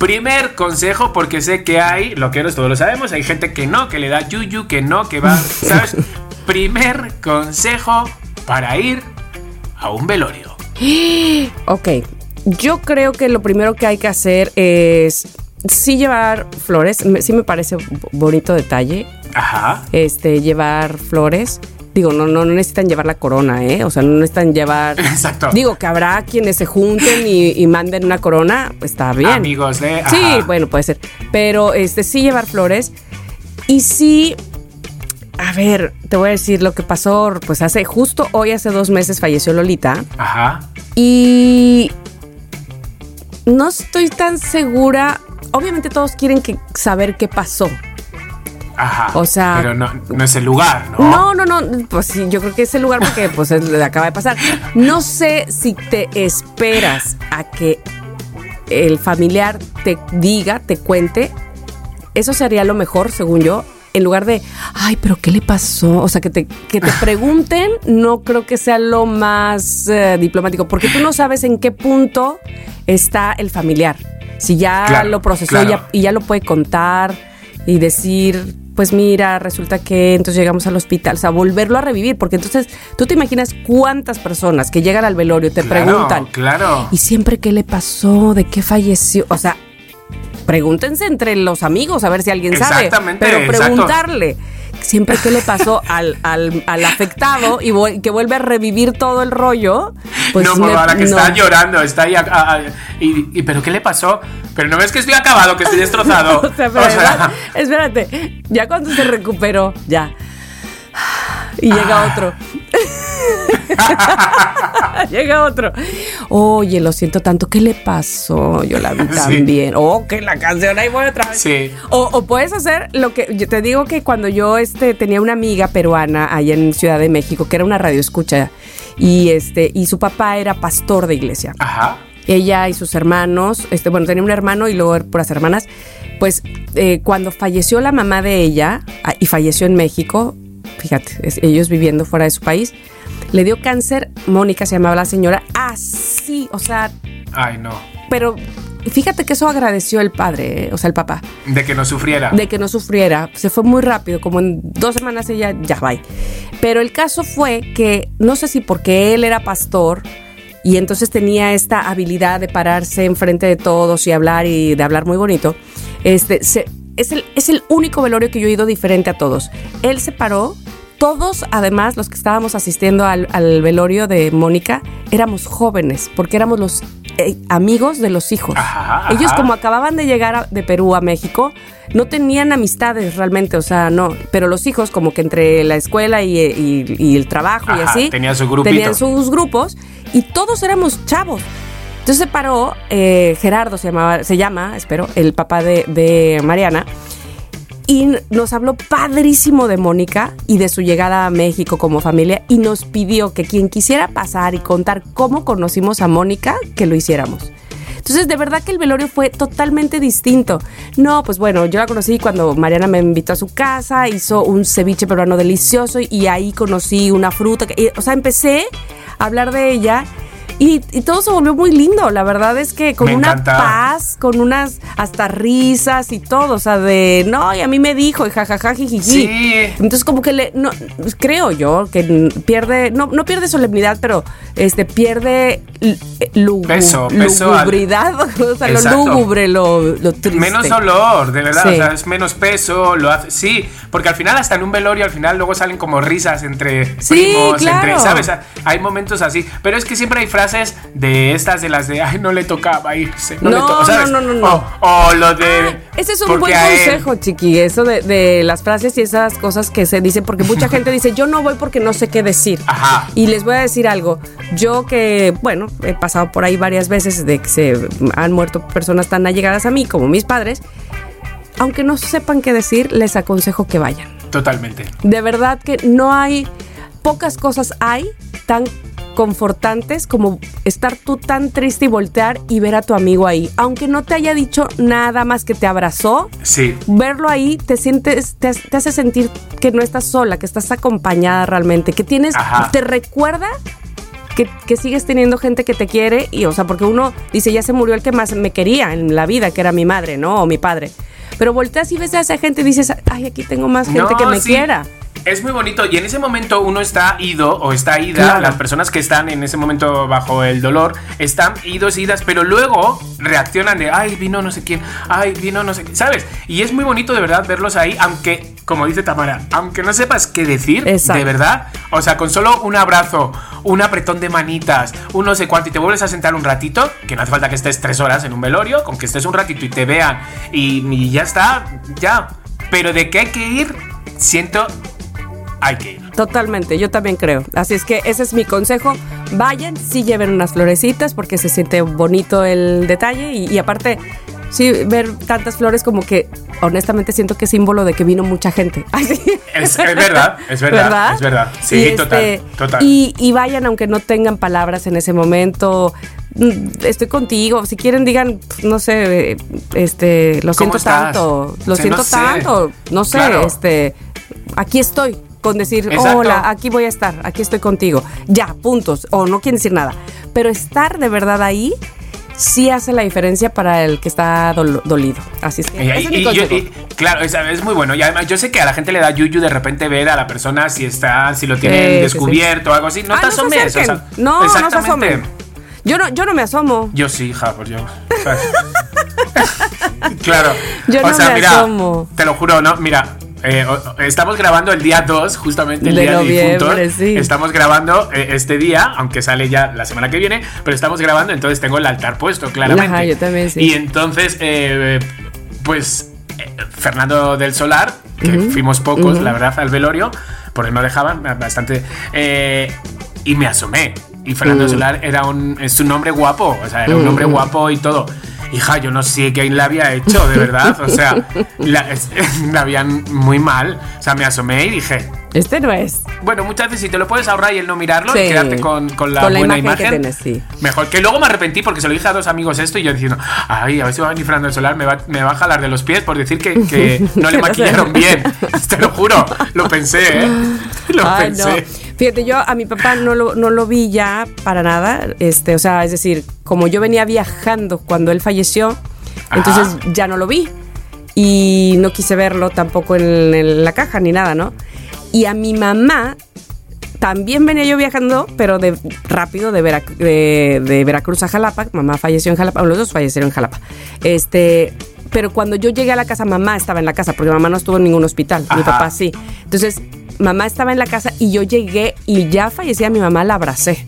Primer consejo, porque sé que hay, loqueros todos lo sabemos, hay gente que no, que le da yuyu, que no, que va, [laughs] ¿sabes? Primer consejo para ir a un velorio. [gasps] Ok, yo creo que lo primero que hay que hacer es sí llevar flores, me- sí me parece bonito detalle, Ajá. este, llevar flores. Digo, no, no, no necesitan llevar la corona, ¿eh? O sea, no necesitan llevar... [laughs] Exacto. Digo que habrá quienes se junten y, y manden una corona, pues está bien. Amigos de. Sí, bueno, puede ser. Pero este sí llevar flores. Y sí. A ver, te voy a decir lo que pasó. Pues hace, justo hoy, hace dos meses, falleció Lolita. Ajá. Y no estoy tan segura. Obviamente todos quieren que, saber qué pasó. Ajá. O sea- Pero no, no es el lugar, ¿no? No, no, no. Pues sí, yo creo que es el lugar porque pues es- le acaba de pasar. No sé si te esperas a que el familiar te diga, te cuente. Eso sería lo mejor, según yo. En lugar de, ay, pero ¿qué le pasó? O sea, que te, que te [laughs] pregunten, no creo que sea lo más eh, diplomático, porque tú no sabes en qué punto está el familiar. Si ya Claro, lo procesó claro. ya- y ya lo puede contar y decir, pues mira, resulta que entonces llegamos al hospital, o sea, volverlo a revivir, porque entonces tú te imaginas cuántas personas que llegan al velorio te Claro, preguntan, Claro. ¿y siempre qué le pasó? ¿De qué falleció? O sea, pregúntense entre los amigos a ver si alguien sabe, Exactamente, pero exacto. Siempre qué le pasó [laughs] al, al, al afectado y que vuelve a revivir todo el rollo. Pues no, me- por ahora que no. está llorando, está ahí. a- a- a- y, y, ¿Pero qué le pasó? Pero no ves que estoy acabado, que estoy [laughs] destrozado. O sea, pero O sea, además, espérate, ya cuando se recuperó, ya. Y Ah. llega otro. [laughs] llega otro. Oye, lo siento tanto. ¿Qué le pasó? Yo la vi [laughs] Sí. también. Oh, que la canción ahí voy otra vez. Sí. O, o puedes hacer lo que yo te digo que cuando yo este tenía una amiga peruana allá en Ciudad de México que era una radio escucha y este y su papá era pastor de iglesia Ajá. ella y sus hermanos, este, bueno, tenía un hermano y luego puras hermanas, pues eh, cuando falleció la mamá de ella ah, y falleció en México, fíjate, es- ellos viviendo fuera de su país, le dio cáncer, Mónica se llamaba la señora, así, o sea, Ay, no. pero fíjate que eso agradeció el padre, o sea, el papá. De que no sufriera. De que no sufriera. Se fue muy rápido, como en dos semanas ella ya va. Pero el caso fue que, no sé si porque él era pastor y entonces tenía esta habilidad de pararse enfrente de todos y hablar y de hablar muy bonito, este, es, el, es el único velorio que yo he ido diferente a todos. Él se paró todos, además, los que estábamos asistiendo al, velorio de Mónica, éramos jóvenes, porque éramos los eh, amigos de los hijos. Ellos como acababan de llegar de Perú a México, no tenían amistades realmente, o sea, no, pero los hijos como que entre la escuela y, el trabajo y así, tenían, su tenían sus grupos y todos éramos chavos. Entonces se paró, eh, Gerardo se, llamaba, se llama, espero, el papá de, de Mariana, y nos habló padrísimo de Mónica y de su llegada a México como familia y nos pidió que quien quisiera pasar y contar cómo conocimos a Mónica, que lo hiciéramos. Entonces, de verdad que el velorio fue totalmente distinto. No, pues bueno, yo la conocí cuando Mariana me invitó a su casa, hizo un ceviche peruano delicioso y ahí conocí una fruta. Que, o sea, empecé a hablar de ella y, todo se volvió muy lindo. La verdad es que con una paz, con unas hasta risas y todo. O sea, de no, y a mí me dijo, y jajaja, jijiji. Sí. Entonces, como que le, no, creo yo que pierde, no, no pierde solemnidad, pero este pierde peso, peso lugubridad, [laughs] o sea, lo lúgubre, lo, lo, triste. Menos olor, de verdad, o sea, es menos peso, lo hace, sí, porque al final hasta en un velorio al final luego salen como risas entre primos, entre, ¿sabes? Hay momentos así, pero es que siempre hay frases de estas de las de, ay, no le tocaba irse, no, no, le no, no, no, O, lo de... Ah, ese es un buen consejo, chiqui, eso de, de, las frases y esas cosas que se dicen, porque mucha [laughs] gente dice, yo no voy porque no sé qué decir. Ajá. Y les voy a decir algo, yo que, bueno, he pasado por ahí varias veces de que se han muerto personas tan allegadas a mí como mis padres, aunque no sepan qué decir, les aconsejo que vayan. Totalmente. De verdad que no hay, pocas cosas hay tan como estar tú tan triste y voltear y ver a tu amigo ahí. Aunque no te haya dicho nada más que te abrazó, sí. verlo ahí te sientes, te, hace sentir que no estás sola, que estás acompañada realmente, que tienes, te recuerda que, sigues teniendo gente que te quiere y, o sea, porque uno dice, ya se murió el que más me quería en la vida, que era mi madre, ¿no? O mi padre. Pero volteas y ves a esa gente y dices, ay, aquí tengo más gente que me quiera. Es muy bonito y en ese momento uno está ido o está ida, las personas que están en ese momento bajo el dolor están idos, idas, pero luego reaccionan de, ay, vino no sé quién, ay, vino no sé quién, ¿sabes? Y es muy bonito de verdad verlos ahí, aunque, como dice Tamara, aunque no sepas qué decir, de verdad, o sea, con solo un abrazo, un apretón de manitas, un no sé cuánto y te vuelves a sentar un ratito, que no hace falta que estés tres horas en un velorio, con que estés un ratito y te vean y, y ya está, ya. Pero de qué hay que ir, siento hay que ir. Totalmente, yo también creo. Así es que ese es mi consejo. Vayan, sí lleven unas florecitas porque se siente bonito el detalle y, aparte, sí, ver tantas flores como que honestamente siento que es símbolo de que vino mucha gente. [laughs] Es, verdad, es verdad, es verdad. Sí, este, total, total. Y, vayan aunque no tengan palabras en ese momento. Mm, estoy contigo. Si quieren, digan, no sé, este, lo siento tanto, lo siento tanto, no sé, este, aquí estoy con decir, hola, aquí voy a estar, aquí estoy contigo. Ya, puntos. O no quieren decir nada. Pero estar de verdad ahí sí hace la diferencia para el que está dolido. Así es que. claro, es, muy bueno. Y además, yo sé que a la gente le da yuyu de repente ver a la persona si está, si lo tiene descubierto o algo así. No ah, te asomes. no, no se asomen. Yo no, yo no me asomo. Yo sí, hija, por Dios. [laughs] claro. Yo no me asomo. Te lo juro, no, mira, eh, estamos grabando el día 2, justamente el día de Sí. Estamos grabando eh, este día, aunque sale ya la semana que viene, pero estamos grabando, entonces tengo el altar puesto, claramente. Ajá, yo también, sí. Y entonces, eh, pues, Fernando del Solar, que fuimos pocos, la verdad, al velorio, porque no dejaban bastante, y me asomé. Y Fernando del mm. Solar era un, es un nombre guapo, o sea, era un hombre mm. guapo y todo hija, yo no sé qué la había hecho, de verdad. O sea, [laughs] la, [laughs] habían muy mal. O sea, me asomé y dije. Este no es. Bueno, muchas veces si te lo puedes ahorrar y el no mirarlo y quedarte con, la buena imagen. Mejor que luego me arrepentí porque se lo dije a dos amigos esto y yo diciendo, ay, a ver si va a venir Fernando el Solar, me va, me va a jalar de los pies por decir que, [laughs] no le maquillaron bien. Te lo juro, lo pensé, ¿eh? Lo pensé. Fíjate, yo a mi papá no lo, no lo vi ya para nada. Este, o sea, es decir, como yo venía viajando cuando él falleció, entonces ya no lo vi. Y no quise verlo tampoco en, en la caja ni nada, ¿no? Y a mi mamá también venía yo viajando, pero de rápido de, Vera- de, de Veracruz a Jalapa. Mamá falleció en Jalapa, los dos fallecieron en Jalapa. Este, pero cuando yo llegué a la casa, mamá estaba en la casa, porque mamá no estuvo en ningún hospital, mi papá sí. Entonces, mamá estaba en la casa y yo llegué y ya fallecía mi mamá, la abracé.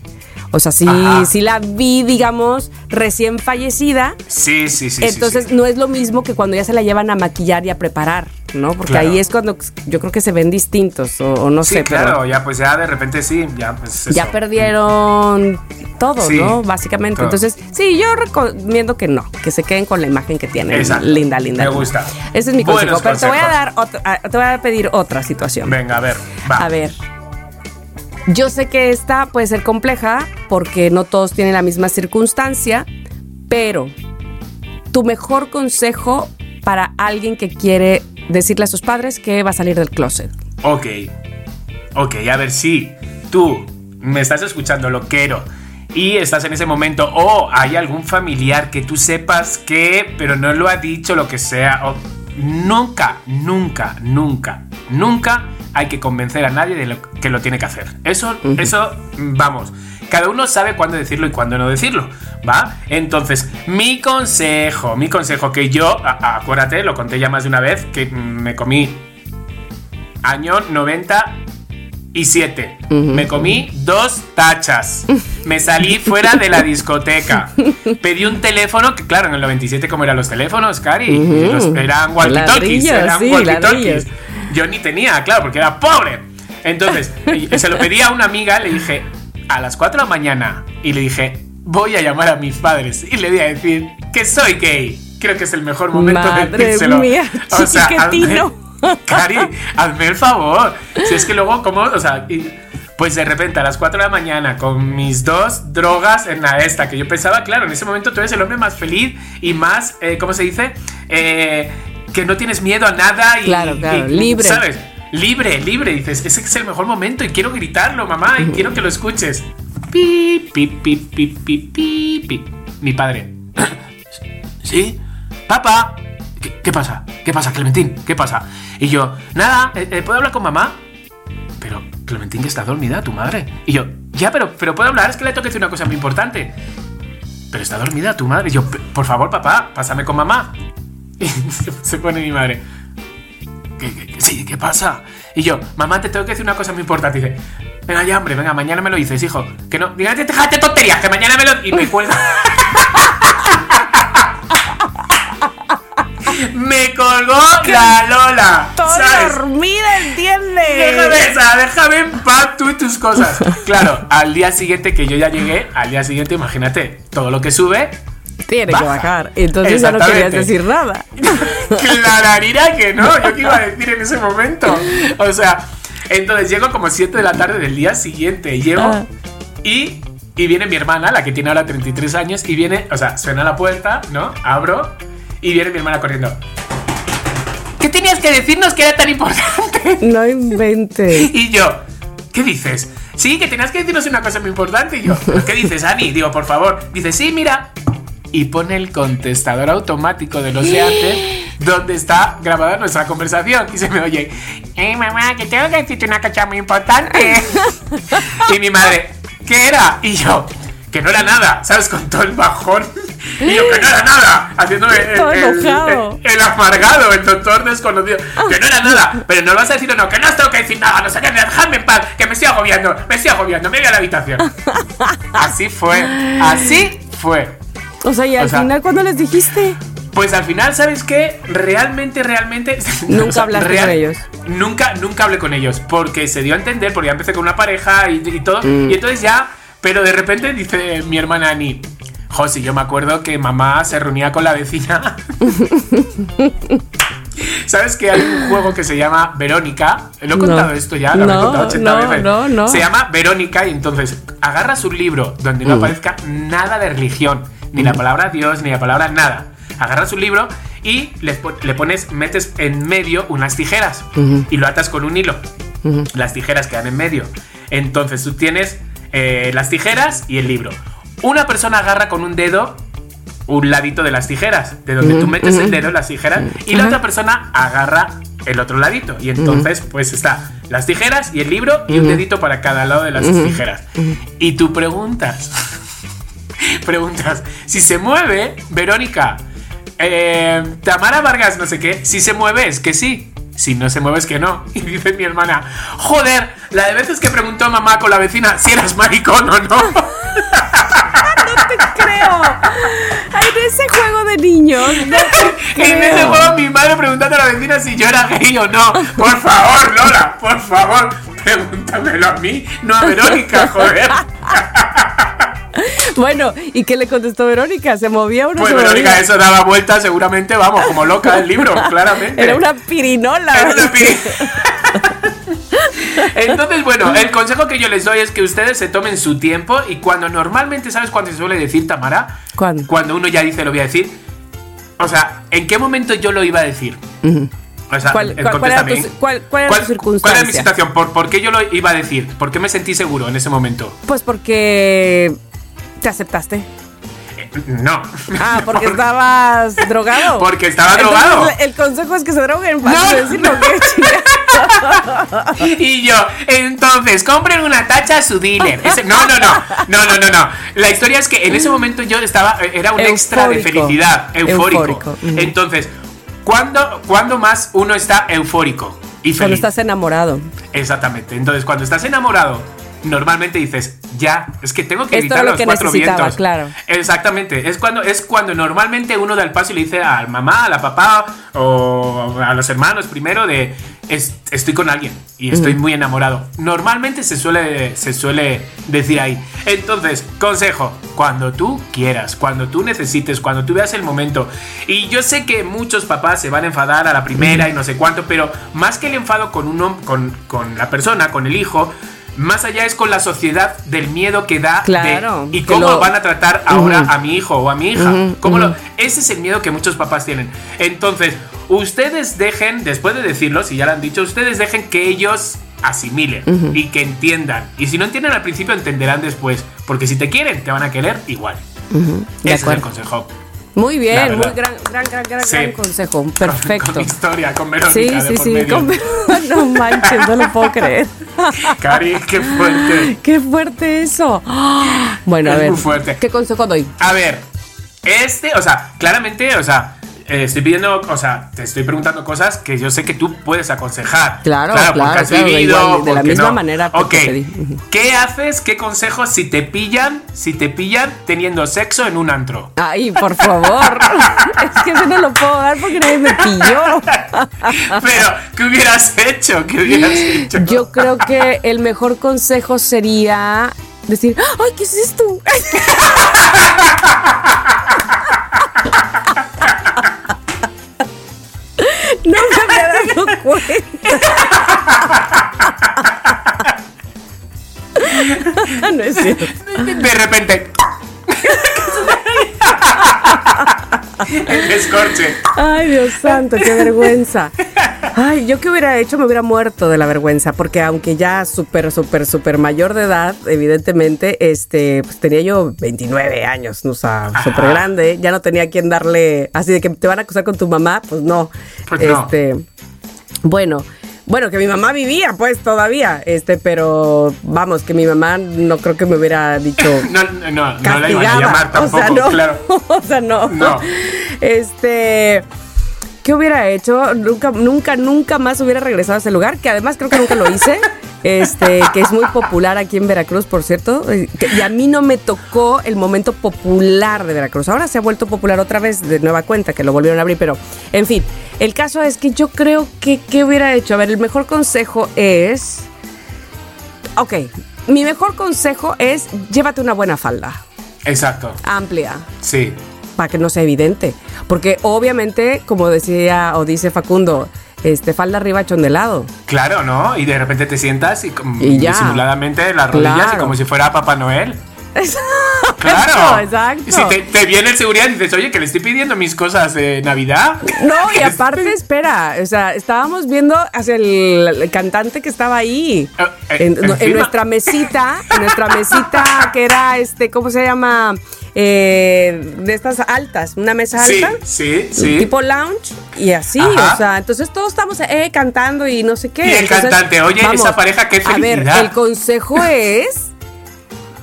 O sea, sí, sí la vi, digamos, recién fallecida. Sí, sí, sí. sí, Entonces sí. no es lo mismo que cuando ya se la llevan a maquillar y a preparar, ¿no? Porque Claro. ahí es cuando yo creo que se ven distintos o, o no Sí, sé, claro, pero ya pues ya de repente sí, ya pues ya perdieron todo, Sí, ¿no? Básicamente. todo. Entonces, sí, yo recomiendo que no, que se queden con la imagen que tienen. Exacto. Linda, linda. Me gusta. Ese es mi Buenos consejo. Pero te voy a dar otra, a- te voy a pedir otra situación. Venga, a ver, va. A ver. Yo sé que esta puede ser compleja porque no todos tienen la misma circunstancia, pero tu mejor consejo para alguien que quiere decirle a sus padres que va a salir del closet. Ok. Ok, a ver si tú me estás escuchando, lo quiero. Y estás en ese momento, o hay algún familiar que tú sepas que, pero no lo ha dicho, lo que sea. o- nunca, nunca, nunca, nunca hay que convencer a nadie de lo que lo tiene que hacer. Eso, eso, vamos. Cada uno sabe cuándo decirlo y cuándo no decirlo, ¿va? Entonces, mi consejo, mi consejo que yo, acuérdate, lo conté ya más de una vez, que me comí año 97. Me comí dos tachas. Me salí [laughs] fuera de la discoteca. Pedí un teléfono, que claro, en el 97 como eran los teléfonos, Cari, los- eran walkie-talkies, Ladrillos, eran sí, walkie-talkies. Yo ni tenía, claro, porque era pobre. Entonces, [laughs] se lo pedí a una amiga, le dije, a las 4 de la mañana, y le dije, voy a llamar a mis padres y le voy a decir que soy gay. Creo que es el mejor momento de decírselo. mía, chiquitino. hazme- [laughs] Cari, hazme el favor. Si es que luego, como, o sea, y- pues de repente a las 4 de la mañana con mis dos drogas en la esta, que yo pensaba, claro, en ese momento tú eres el hombre más feliz y más, eh, ¿cómo se dice? Eh, que no tienes miedo a nada y, Claro, claro, y- libre. ¿Sabes? Libre, libre. Dices, ese es el mejor momento y quiero gritarlo, mamá, y quiero que lo escuches. Pi, pi, pi, pi, pi, pi, pi. Mi padre. [clears throat] ¿Sí? Papá. ¿Qué, qué pasa? ¿Qué pasa, Clementín? ¿Qué pasa? Y yo, nada, eh, eh, ¿puedo hablar con mamá? Pero Clementín que está dormida, tu madre. Y yo, ya, pero, pero puedo hablar, es que le tengo que decir una cosa muy importante. Pero está dormida tu madre. Y yo, "P- por favor, papá, pásame con mamá. [laughs] Se, pone mi madre. ¿Qué, qué- qué- sí, ¿qué pasa? Y yo, mamá, te tengo que decir una cosa muy importante. Y dice, venga ya, hombre, venga, mañana me lo dices, hijo. Que no, dígate, déjate tonterías, que mañana me lo... Y me cuelga. [laughs] me colgó la Lola. ¿sabes? dormida, ¿entiendes? Déjame, esa, déjame en paz tú y tus cosas. Claro, al día siguiente que yo ya llegué, al día siguiente, imagínate, todo lo que sube, Tiene que Baja. bajar. Entonces ya no querías decir nada. [laughs] Clararira que no, yo qué iba a decir en ese momento. O sea, entonces llego como 7 de la tarde del día siguiente, llego Ah. y, y viene mi hermana, la que tiene ahora 33 años, y viene, o sea, suena la puerta, ¿no? Abro y viene mi hermana corriendo. ¿Qué tenías que decirnos que era tan importante? No inventes. [laughs] Y yo, ¿qué dices? Sí, que tenías que decirnos una cosa muy importante. Y yo, ¿pero qué dices, Ani? Digo, por favor. Dice, sí, mira. Y pone el contestador automático de los de antes, [gasps] donde está grabada nuestra conversación. Y se me oye, eh, mamá, que tengo que decirte una cosa muy importante. [laughs] y mi madre, ¿qué era? Y yo, que no era nada, ¿sabes? Con todo el bajón. Y yo, que no era nada. Haciéndome el, el- el amargado, el doctor desconocido. Que no era nada. Pero no lo vas a decir o no, que no os tengo que decir nada. No sé qué, dejadme en paz, que me estoy agobiando, me estoy agobiando, me voy a la habitación. [laughs] Así fue, así fue. O sea, y al O sea- final, ¿cuándo les dijiste? Pues al final, ¿sabes qué? Realmente, realmente. [laughs] Nunca hablaste con ellos. Nunca, nunca hablé con ellos. Porque se dio a entender, porque ya empecé con una pareja y, y todo. Mm. Y entonces ya. Pero de repente dice mi hermana Ani. José, yo me acuerdo que mamá se reunía con la vecina. [laughs] ¿Sabes que hay un juego que se llama Verónica? Lo he No. contado esto ya, lo habré No, contado 80 no, veces. no, no. Se llama Verónica y entonces agarras un libro donde Mm. no aparezca nada de religión, ni la palabra Dios, ni la palabra nada. Agarras un libro y le, pon- le pones, metes en medio unas tijeras y lo atas con un hilo. Las tijeras quedan en medio. Entonces tú tienes eh, las tijeras y el libro. Una persona agarra con un dedo un ladito de las tijeras, de donde tú metes el dedo en las tijeras, y la otra persona agarra el otro ladito. Y entonces, pues está las tijeras y el libro y un dedito para cada lado de las tijeras. Y tú preguntas, [laughs] preguntas, si se mueve, Verónica, eh, Tamara Vargas, no sé qué, si se mueve es que sí. Si no se mueve es que no. [laughs] Y dice mi hermana, joder, la de veces que preguntó mamá con la vecina si eras maricón o no. [laughs] creo. En ese juego de niños. en ese juego mi madre preguntando a la vecina si yo era gay o no. Por favor, Lola, por favor, pregúntamelo a mí, no a Verónica, joder. [laughs] Bueno, ¿y qué le contestó Verónica? ¿Se movía o no Pues Verónica, eso daba vuelta seguramente, vamos, como loca el libro, [laughs] claramente. Era una pirinola. Era una pirinola. [laughs] Entonces, bueno, el consejo que yo les doy es que ustedes se tomen su tiempo y cuando normalmente, ¿sabes cuándo se suele decir, Tamara? ¿Cuándo? Cuando uno ya dice, lo voy a decir. O sea, ¿en qué momento yo lo iba a decir? O sea, ¿Cuál, cuál, cuál, era tu, cuál, cuál era tu circunstancia? ¿Cuál era mi situación? ¿Por, ¿Por qué yo lo iba a decir? ¿Por qué me sentí seguro en ese momento? Pues porque te aceptaste. No. Ah, porque [laughs] estabas drogado. Porque estaba drogado. el consejo es que se droguen para no. decirlo que [laughs] Y yo, entonces, compren una tacha a su dealer. Ese, no, no, no. No, no, no, no. La historia es que en ese momento yo estaba, era un eufórico. extra de felicidad. Eufórico. eufórico. Entonces, ¿cuándo, ¿cuándo más uno está eufórico? Y feliz? Cuando estás enamorado. Exactamente. Entonces, cuando estás enamorado normalmente dices, ya, es que tengo que Esto evitar lo los que cuatro vientos. Claro. Exactamente, es cuando, es cuando normalmente uno da el paso y le dice al mamá, a la papá o a los hermanos primero de, es, estoy con alguien y estoy muy enamorado. Normalmente se suele, se suele decir ahí. Entonces, consejo, cuando tú quieras, cuando tú necesites, cuando tú veas el momento. Y yo sé que muchos papás se van a enfadar a la primera y no sé cuánto, pero más que el enfado con, uno, con, con la persona, con el hijo, más allá es con la sociedad del miedo que da claro, de, y cómo lo... van a tratar ahora uh -huh. a mi hijo o a mi hija. Uh -huh, ¿Cómo uh -huh. lo, ese es el miedo que muchos papás tienen. Entonces, ustedes dejen, después de decirlo, si ya lo han dicho, ustedes dejen que ellos asimilen y que entiendan. Y si no entienden al principio, entenderán después. Porque si te quieren, te van a querer igual. Ese es el consejo. Muy bien, muy gran, gran, gran, gran, sí. gran consejo. Perfecto. Con, con historia, con Verónica. Sí, sí, sí. Con... [laughs] No manches, no lo puedo creer. [laughs] Cari, qué fuerte. Qué fuerte eso. [gasps] Bueno, es a ver. Muy fuerte. ¿Qué consejo doy? A ver, este, o sea, claramente, o sea, eh, estoy pidiendo, o sea, te estoy preguntando cosas que yo sé que tú puedes aconsejar. Claro, claro, porque has claro, vivido, igual, de la misma no. manera. Ok, pedí. ¿qué haces? ¿Qué consejos si te pillan, si te pillan teniendo sexo en un antro? Ay, por favor. [laughs] es que eso no lo puedo dar porque nadie me pilló. [laughs] Pero, ¿qué hubieras hecho? ¿Qué hubieras hecho? Yo creo que el mejor consejo sería decir, ¡ay, qué es esto! [laughs] [laughs] no es cierto. De repente. El escorche. Ay, Dios santo, qué vergüenza. Ay, yo qué hubiera hecho, me hubiera muerto de la vergüenza, porque aunque ya súper, súper, súper mayor de edad, evidentemente, este, pues tenía yo 29 años, o sea, súper grande, ya no tenía quien darle, así de que te van a acusar con tu mamá, pues no. Pues no. Bueno. Bueno, que mi mamá vivía, pues, todavía, este, pero vamos, que mi mamá no creo que me hubiera dicho. [laughs] no, no, no, no la iban a llamar tampoco, o sea, no, claro. [laughs] o sea, no. No. Este. ¿Qué hubiera hecho? Nunca, nunca, nunca más hubiera regresado a ese lugar, que además creo que nunca lo hice. [laughs] Este, que es muy popular aquí en Veracruz, por cierto. Y a mí no me tocó el momento popular de Veracruz. Ahora se ha vuelto popular otra vez de nueva cuenta, que lo volvieron a abrir, pero en fin. El caso es que yo creo que, ¿qué hubiera hecho? A ver, el mejor consejo es. Ok, mi mejor consejo es llévate una buena falda. Exacto. Amplia. Sí. Para que no sea evidente. Porque obviamente, como decía o dice Facundo, este, falda arriba chondelado. Claro, ¿no? Y de repente te sientas y, y ya. disimuladamente las rodillas Claro. y como si fuera Papá Noel. Claro. exacto. Y si te, te viene el seguridad y dices, oye, que le estoy pidiendo mis cosas de Navidad. No, [laughs] y aparte, espera, o sea, estábamos viendo hacia el, el cantante que estaba ahí. Eh, eh, En, nuestra mesita, en nuestra mesita que era este, ¿cómo se llama? Eh, de estas altas, una mesa Sí, alta. sí, sí. Tipo lounge y así, Ajá. o sea, entonces todos estamos eh, cantando y no sé qué. Y el Entonces, cantante, oye, esa pareja, qué A ver, felicidad. el consejo es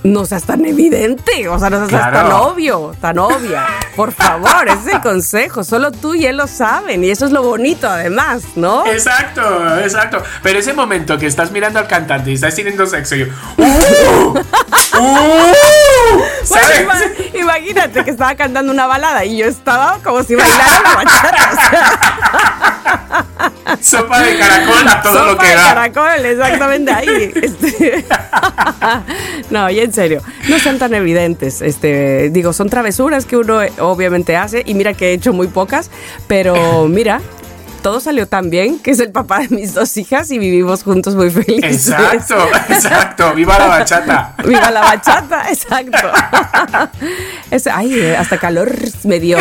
no seas tan evidente, o sea, no seas Claro. tan obvio, tan obvia. Por favor, ese es el consejo, solo tú y él lo saben y eso es lo bonito además, ¿no? Exacto, exacto. Pero ese momento que estás mirando al cantante y estás teniendo sexo yo. ¡Uh! ¡Uh! [laughs] ¿Sabes? ima- imagínate que estaba cantando una balada y yo estaba como si bailara la bachata. o sea, Sopa de caracol a todo lo sopa que de da. caracol, exactamente ahí. Este, [laughs] no, y en serio, no sean tan evidentes. Este, digo, son travesuras que uno eh, obviamente hace y mira que he hecho muy pocas, pero mira. Todo salió tan bien que es el papá de mis dos hijas y vivimos juntos muy felices. Exacto, [laughs] exacto. Viva la bachata. Viva la bachata, exacto. [laughs] Es- ay, eh, hasta calor me dio.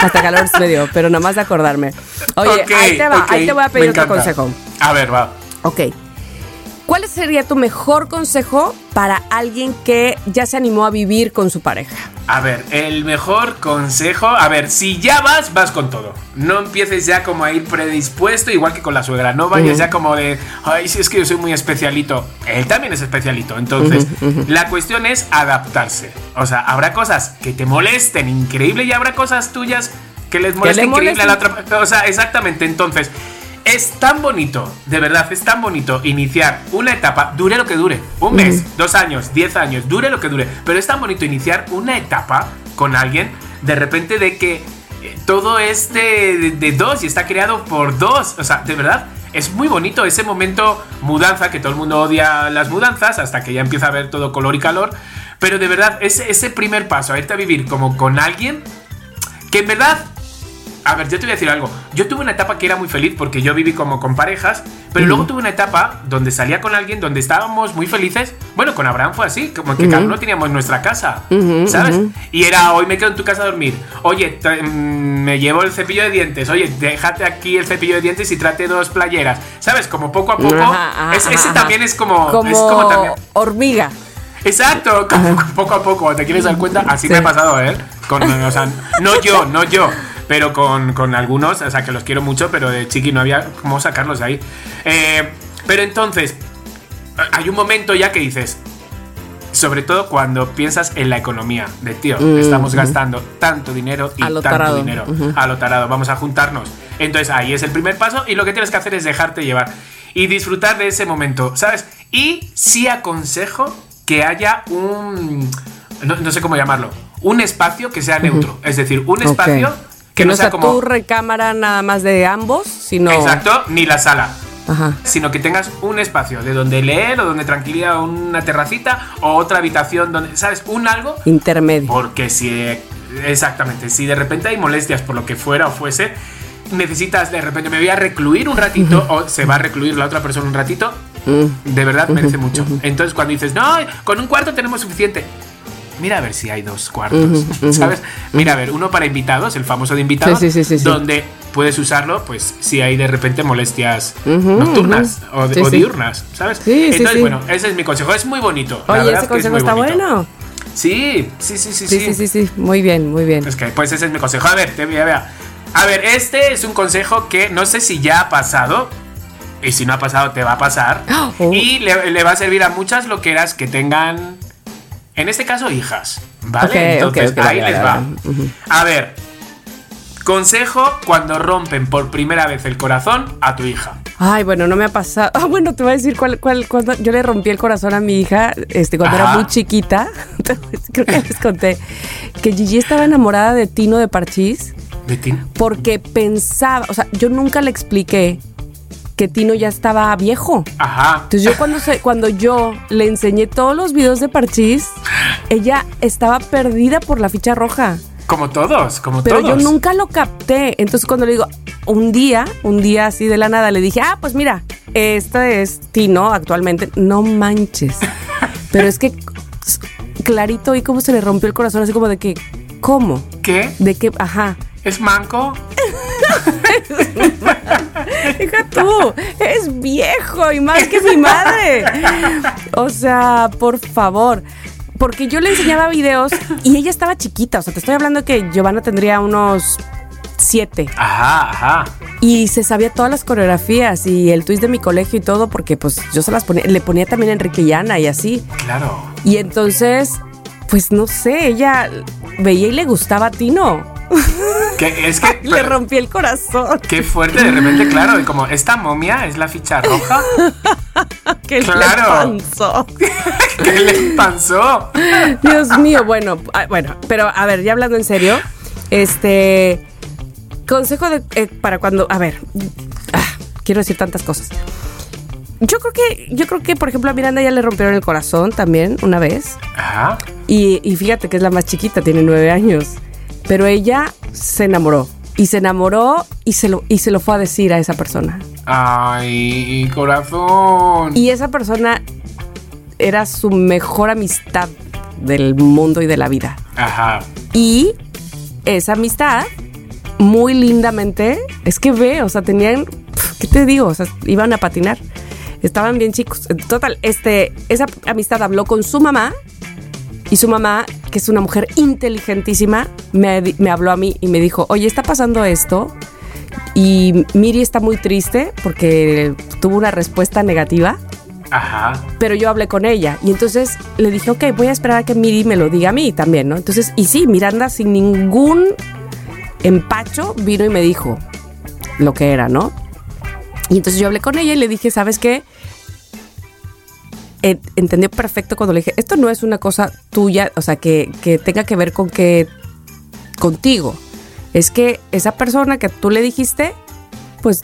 Hasta calor me dio, pero nada más de acordarme. Oye, ahí te va, ahí te voy a pedir otro consejo. A ver, va. Ok. ¿Cuál sería tu mejor consejo para alguien que ya se animó a vivir con su pareja? A ver, el mejor consejo. A ver, si ya vas, vas con todo. No empieces ya como a ir predispuesto, igual que con la suegra. No vayas ya como de, ay, si es que yo soy muy especialito. Él también es especialito. Entonces, la cuestión es adaptarse. O sea, habrá cosas que te molesten increíble y habrá cosas tuyas que les molesten le increíble a la otra. O sea, exactamente. Entonces. Es tan bonito, de verdad, es tan bonito iniciar una etapa, dure lo que dure, un mes, dos años, diez años, dure lo que dure, pero es tan bonito iniciar una etapa con alguien de repente de que eh, todo es de, de- de dos y está creado por dos, o sea, de verdad. Es muy bonito ese momento mudanza, que todo el mundo odia las mudanzas hasta que ya empieza a ver todo color y calor. Pero de verdad, ese, ese primer paso, a irte a vivir como con alguien que en verdad a ver, yo te voy a decir algo. Yo tuve una etapa que era muy feliz porque yo viví como con parejas, pero luego tuve una etapa donde salía con alguien donde estábamos muy felices. Bueno, con Abraham fue así, como que cada uno teníamos nuestra casa, ¿sabes? Y era, hoy me quedo en tu casa a dormir. Oye, mm, me llevo el cepillo de dientes. Oye, déjate aquí el cepillo de dientes y trate dos playeras. ¿Sabes? Como poco a poco. Ajá, ajá, Es- ese ajá. también es como... Como, es como también, hormiga. Exacto, como poco a poco, te quieres dar cuenta, así Sí. me ha pasado, ¿eh? Con, o sea, no yo, no yo, pero con, con algunos, o sea, que los quiero mucho, pero de chiqui no había cómo sacarlos de ahí. Eh, pero entonces, hay un momento ya que dices, sobre todo cuando piensas en la economía, de tío, estamos gastando tanto dinero y Mm, tanto tarado. dinero a lo tarado, vamos a juntarnos. Entonces ahí es el primer paso y lo que tienes que hacer es dejarte llevar y disfrutar de ese momento, ¿sabes? Y sí aconsejo que haya un, no, no sé cómo llamarlo, un espacio que sea neutro, es decir, un espacio. Que, no sea como... tu recámara nada más de ambos, sino. Exacto, ni la sala Ajá. sino que tengas un espacio de donde leer o donde tranquilidad, una terracita o otra habitación donde, ¿sabes? Un algo. Intermedio. Porque si, exactamente, si de repente hay molestias por lo que fuera o fuese, necesitas de repente me voy a recluir un ratito o se va a recluir la otra persona un ratito, Mm. de verdad merece mucho. Entonces cuando dices, no, con un cuarto tenemos suficiente. Mira a ver si hay dos cuartos, [laughs] ¿sabes? Mira a ver, uno para invitados, el famoso de invitados, Sí, sí, sí, donde puedes usarlo, pues si hay de repente molestias nocturnas o, diurnas, ¿sabes? Entonces, bueno, ese es mi consejo, es muy bonito. la Oye, verdad ese que es consejo muy está bonito. bueno. Sí, sí, sí, sí, Sí, sí, sí, sí. Muy bien, muy bien. Es que, pues ese es mi consejo. A ver, te voy a ver. A ver, este es un consejo que no sé si ya ha pasado. Y si no ha pasado, te va a pasar. [gasps] Oh. Y le, le va a servir a muchas loqueras que tengan. En este caso, hijas. ¿Vale? Ok, Entonces, ok, ok, ahí les va. A ver. Consejo cuando rompen por primera vez el corazón a tu hija. Ay, bueno, no me ha pasado. [laughs] Ah, bueno, te voy a decir cuál, cuál, cuando yo le rompí el corazón a mi hija, este, cuando era muy chiquita. [laughs] Creo que les conté que Gigi estaba enamorada de Tino de Parchís ¿De ti? porque pensaba, o sea, yo nunca le expliqué que Tino ya estaba viejo. Ajá. Entonces yo cuando, se, cuando yo le enseñé todos los videos de Parchís, ella estaba perdida por la ficha roja. Como todos, como Pero todos. yo nunca lo capté. Entonces cuando le digo, un día, un día así de la nada, le dije, ah, pues mira, este es Tino actualmente. No manches. [laughs] Pero es que clarito y cómo se le rompió el corazón, así como de que, ¿cómo? ¿Qué? De que, ajá. ¿Es manco? [laughs] [laughs] Hija tú, es viejo y más que mi madre. O sea, por favor. Porque yo le enseñaba videos y ella estaba chiquita. O sea, te estoy hablando que Giovanna tendría unos siete. Ajá, ajá. Y se sabía todas las coreografías y el twist de mi colegio y todo, porque pues yo se las ponía, le ponía también a Enrique y Ana y así. Claro. Y entonces, pues no sé, ella veía y le gustaba a Tino. Que es que. [laughs] Le rompí el corazón. Qué fuerte, de repente, claro. Y como, ¿esta momia es la ficha roja? [laughs] ¿Qué Claro. [laughs] le pasó? ¿Qué le pasó? Dios mío, bueno, ah, bueno, pero a ver, ya hablando en serio, este consejo de, eh, para cuando, a ver, ah, quiero decir tantas cosas. Yo creo que, yo creo que, por ejemplo, a Miranda ya le rompieron el corazón también una vez. Ajá. Y, y fíjate que es la más chiquita, tiene nueve años. Pero ella se enamoró. Y se enamoró y se lo, y se lo fue a decir a esa persona. Ay, corazón. Y esa persona era su mejor amistad del mundo y de la vida. Ajá. Y esa amistad, muy lindamente, es que ve, o sea, tenían, ¿qué te digo? O sea, iban a patinar. Estaban bien chicos. Total, este, esa amistad habló con su mamá y su mamá, que es una mujer inteligentísima, me, me habló a mí y me dijo, oye, está pasando esto y Miri está muy triste porque tuvo una respuesta negativa Ajá. pero yo hablé con ella y entonces le dije, ok, voy a esperar a que Miri me lo diga a mí también, ¿no? Entonces, y sí, Miranda sin ningún empacho vino y me dijo lo que era, ¿no? Y entonces yo hablé con ella y le dije, ¿sabes qué? En- entendió perfecto cuando le dije, esto no es una cosa tuya, o sea, que, que tenga que ver con que contigo. Es que esa persona que tú le dijiste, pues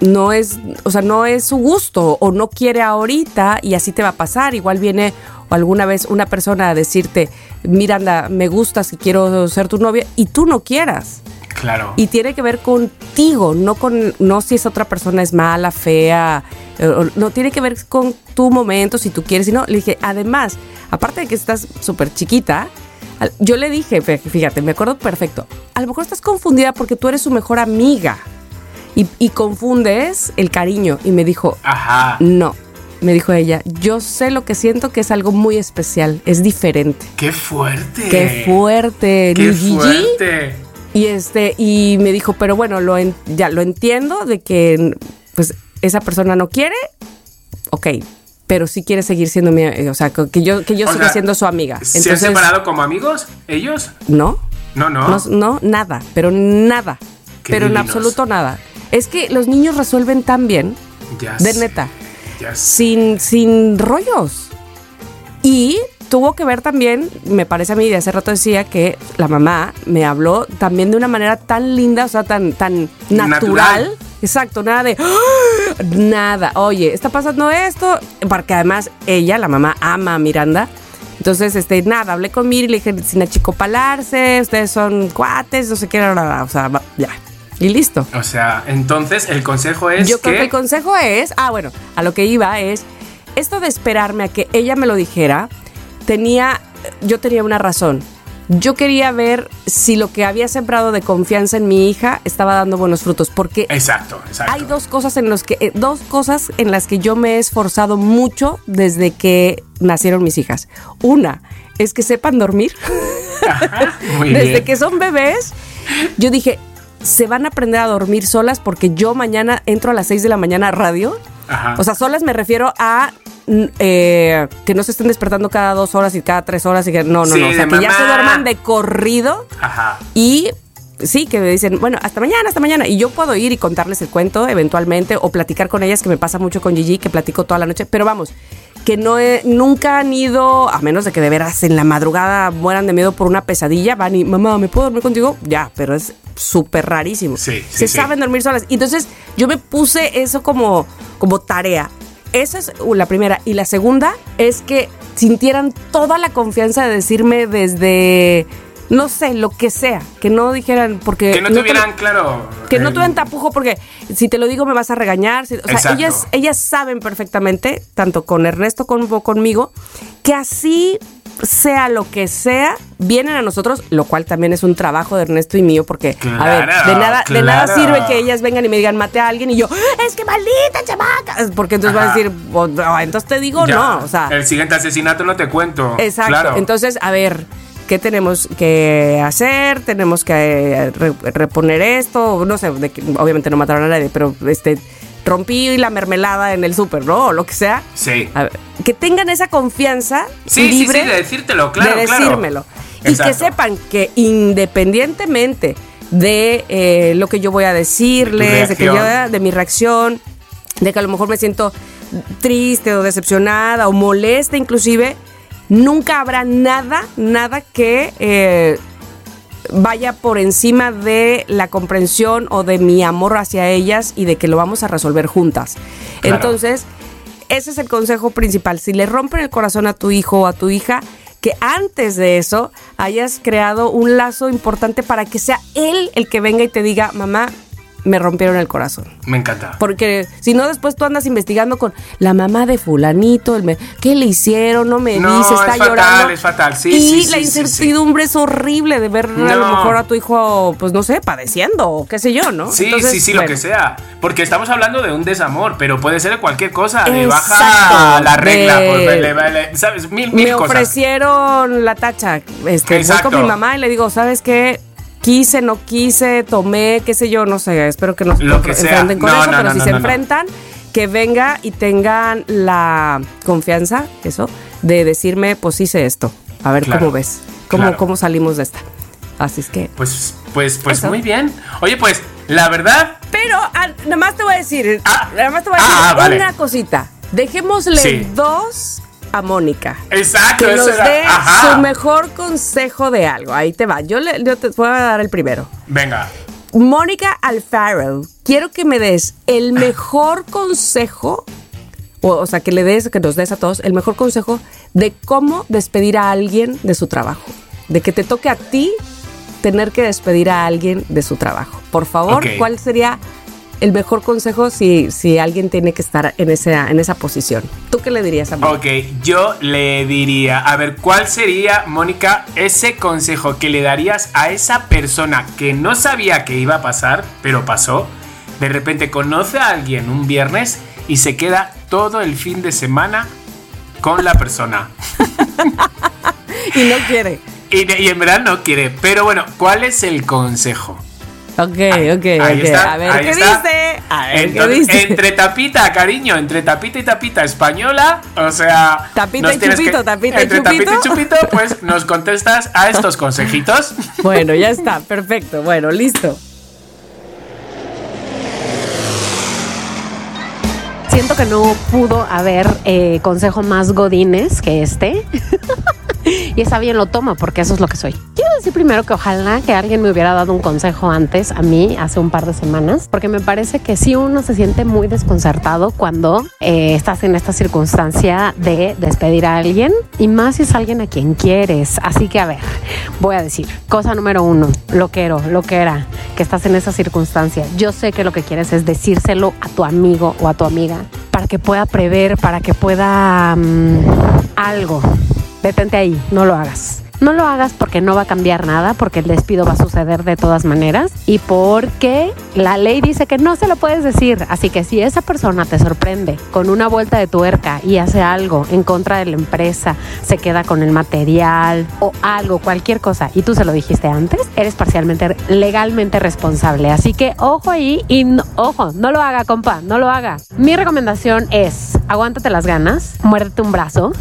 no es, o sea, no es su gusto o no quiere ahorita y así te va a pasar. Igual viene alguna vez una persona a decirte, Miranda, me gustas y quiero ser tu novia y tú no quieras. Claro. Y tiene que ver contigo, no con, no si esa otra persona es mala, fea, eh, no tiene que ver con tu momento, si tú quieres, sino le dije, además, aparte de que estás súper chiquita, yo le dije, fíjate, me acuerdo perfecto, a lo mejor estás confundida porque tú eres su mejor amiga y, y confundes el cariño. Y me dijo, Ajá. no, me dijo ella, yo sé lo que siento que es algo muy especial, es diferente. Qué fuerte. Qué fuerte, Qué ni Gigi. Y este, y me dijo, pero bueno, lo en- ya lo entiendo de que pues esa persona no quiere, ok, pero sí quiere seguir siendo mi, o sea, que yo, que yo O siga sea, siendo su amiga. ¿Se han Entonces, separado como amigos? ¿Ellos? no, No, no. no, no, nada, pero nada, Qué pero en absoluto nada. Es que los niños resuelven tan bien, Ya de sé, neta, sin, sin rollos. Y tuvo que ver también, me parece a mí, de hace rato decía que la mamá me habló también de una manera tan linda, o sea, tan, tan natural. Natural. Exacto, nada de "Ah", nada. Oye, está pasando esto, porque además ella, la mamá, ama a Miranda. Entonces, este, nada, hablé con Miri, le dije, sin achicopalarse, ustedes son cuates, no sé qué, bla", o sea, ya. Y listo. O sea, entonces el consejo es Yo que... creo que el consejo es, ah, bueno, a lo que iba es, esto de esperarme a que ella me lo dijera, tenía, yo tenía una razón. Yo quería ver si lo que había sembrado de confianza en mi hija estaba dando buenos frutos, porque Exacto, exacto. hay dos cosas en los que, eh, dos cosas en las que yo me he esforzado mucho desde que nacieron mis hijas. Una es que sepan dormir. [laughs] Muy Desde bien. que son bebés, yo dije, se van a aprender a dormir solas porque yo mañana entro a las 6 de la mañana a radio. Ajá. O sea, solas me refiero a eh, que no se estén despertando cada dos horas y cada tres horas y que no, no, Sí, no. O sea, que ya se duerman de corrido Ajá. y sí, que me dicen, bueno, hasta mañana, hasta mañana. Y yo puedo ir y contarles el cuento eventualmente o platicar con ellas, que me pasa mucho con Gigi, que platico toda la noche. Pero vamos, que no he- nunca han ido, a menos de que de veras en la madrugada mueran de miedo por una pesadilla, van y, mamá, ¿me puedo dormir contigo? Ya, pero es súper rarísimo. Sí, sí, Se sí. saben dormir solas. Entonces yo me puse eso como, como tarea. Esa es uh, la primera. Y la segunda es que sintieran toda la confianza de decirme desde, no sé, lo que sea. Que no dijeran, porque... Que no lo- tuvieran, claro... que no el- tuvieran tapujo porque si te lo digo me vas a regañar. si- o sea, ellas, ellas saben perfectamente, tanto con Ernesto como conmigo, que así sea lo que sea, vienen a nosotros, lo cual también es un trabajo de Ernesto y mío, porque, a ver, de nada, de nada claro. sirve que ellas vengan y me digan, mate a alguien, y yo, es que maldita chamaca, porque entonces van a Ajá. decir, "Oh, no, entonces te digo, Ya, no, o sea, El siguiente asesinato no te cuento. exacto. Claro. Entonces, a ver, ¿qué tenemos que hacer? Tenemos que eh, re- reponer esto, no sé, de que- obviamente no mataron a nadie, pero este rompí la mermelada en el súper, ¿no? O lo que sea. Sí. Ver, que tengan esa confianza Sí, sí, libre sí, de decírtelo, claro, de claro. decírmelo. Y que sepan que independientemente de eh, lo que yo voy a decirles, de, que yo, de mi reacción, de que a lo mejor me siento triste o decepcionada o molesta inclusive, nunca habrá nada, nada que eh, vaya por encima de la comprensión o de mi amor hacia ellas y de que lo vamos a resolver juntas. Claro. Entonces, ese es el consejo principal. Si le rompen el corazón a tu hijo o a tu hija, que antes de eso hayas creado un lazo importante para que sea él el que venga y te diga, mamá, me rompieron el corazón. Me encanta. Porque si no, después tú andas investigando con la mamá de fulanito, el me- ¿qué le hicieron? No me No, dice, está es fatal, llorando. es fatal. Sí, y sí, la sí, sí, sí. incertidumbre es horrible de ver a lo mejor a tu hijo, pues no sé, padeciendo o qué sé yo, ¿no? Sí, Entonces, sí, sí, lo que sea. Porque estamos hablando de un desamor, pero puede ser cualquier cosa. De Exacto, baja la regla, de- pues, vale, vale, ¿sabes? Mil, mil Me cosas. ofrecieron la tacha. Este, voy con mi mamá y le digo, ¿sabes qué? Quise, no quise, tomé, qué sé yo, no sé, espero que no se enfrenten con No, eso, no, pero no, si se enfrentan, que venga y tengan la confianza, eso, de decirme, pues hice esto. A ver Claro, cómo ves, cómo, claro. cómo salimos de esta. Así es que. Pues, pues, pues Eso. muy bien. Oye, pues, la verdad, Pero ah, nada más te voy a decir, Ah. nada más te voy a decir Ah, vale. una cosita. Dejémosle Sí. dos a Mónica. exacto, que nos era. dé Ajá. su mejor consejo de algo. Ahí te va. Yo, le, yo te voy a dar el primero. Venga. Mónica Alfaro, quiero que me des el mejor consejo, o, o sea, que le des, que nos des a todos el mejor consejo de cómo despedir a alguien de su trabajo. De que te toque a ti tener que despedir a alguien de su trabajo. Por favor. ¿cuál sería el mejor consejo si, si alguien tiene que estar en esa, en esa posición? ¿Tú qué le dirías a Mónica? Ok, yo le diría, a ver, ¿cuál sería, Mónica, ese consejo que le darías a esa persona que no sabía que iba a pasar, pero pasó? De repente conoce a alguien un viernes y se queda todo el fin de semana con la persona. [laughs] Y no quiere. Y, y en verdad no quiere. Pero bueno, ¿cuál es el consejo? Ok, ok, Ahí ok. está, a ver ahí qué está. dice. A ver Entonces, qué dice. Entre tapita, cariño, entre tapita y tapita española, o sea... Tapita y chupito, tapita y entre tapita y chupito. chupito, pues [laughs] nos contestas a estos consejitos. Bueno, ya está, perfecto. Bueno, listo. Siento que no pudo haber eh, consejo más godines que este. [laughs] y está bien, lo tomo porque eso es lo que soy. Quiero decir primero que ojalá que alguien me hubiera dado un consejo antes a mí, hace un par de semanas, porque me parece que sí uno se siente muy desconcertado cuando eh, estás en esta circunstancia de despedir a alguien y más si es alguien a quien quieres. Así que a ver, voy a decir, cosa número uno, lo quiero, lo que era, que estás en esa circunstancia. Yo sé que lo que quieres es decírselo a tu amigo o a tu amiga para que pueda prever, para que pueda mm, algo. Detente ahí, no lo hagas. No lo hagas porque no va a cambiar nada, porque el despido va a suceder de todas maneras y porque la ley dice que no se lo puedes decir. Así que si esa persona te sorprende con una vuelta de tuerca y hace algo en contra de la empresa, se queda con el material o algo, cualquier cosa, y tú se lo dijiste antes, eres parcialmente legalmente responsable. Así que ojo ahí y no- ojo, no lo haga, compa, no lo haga. Mi recomendación es aguántate las ganas, muérdete un brazo.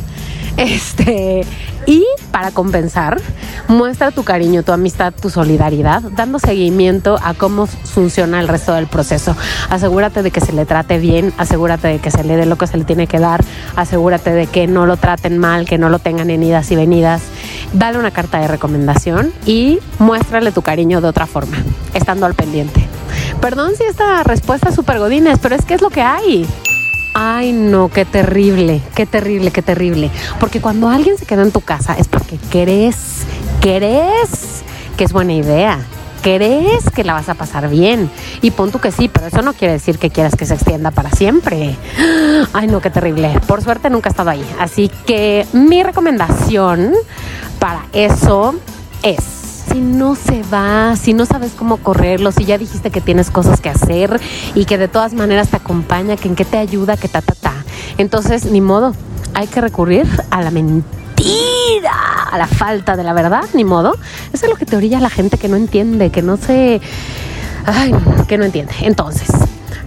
Este, y para compensar, muestra tu cariño, tu amistad, tu solidaridad, dando seguimiento a cómo funciona el resto del proceso. Asegúrate de que se le trate bien, asegúrate de que se le dé lo que se le tiene que dar, asegúrate de que no lo traten mal, que no lo tengan en idas y venidas. Dale una carta de recomendación y muéstrale tu cariño de otra forma, estando al pendiente. Perdón si esta respuesta es súper godines, pero es que es lo que hay. Ay, no, qué terrible, qué terrible, qué terrible. Porque cuando alguien se queda en tu casa es porque crees, crees que es buena idea, crees que la vas a pasar bien. Y pon tú que sí, pero eso no quiere decir que quieras que se extienda para siempre. [gasps] Ay, no, qué terrible. Por suerte nunca he estado ahí. Así que mi recomendación para eso es si no se va, si no sabes cómo correrlo, si ya dijiste que tienes cosas que hacer y que de todas maneras te acompaña, que en qué te ayuda, que ta, ta, ta. Entonces, ni modo, hay que recurrir a la mentira, a la falta de la verdad, ni modo. Eso es lo que te orilla la gente que no entiende, que no se... Ay, que no entiende. Entonces,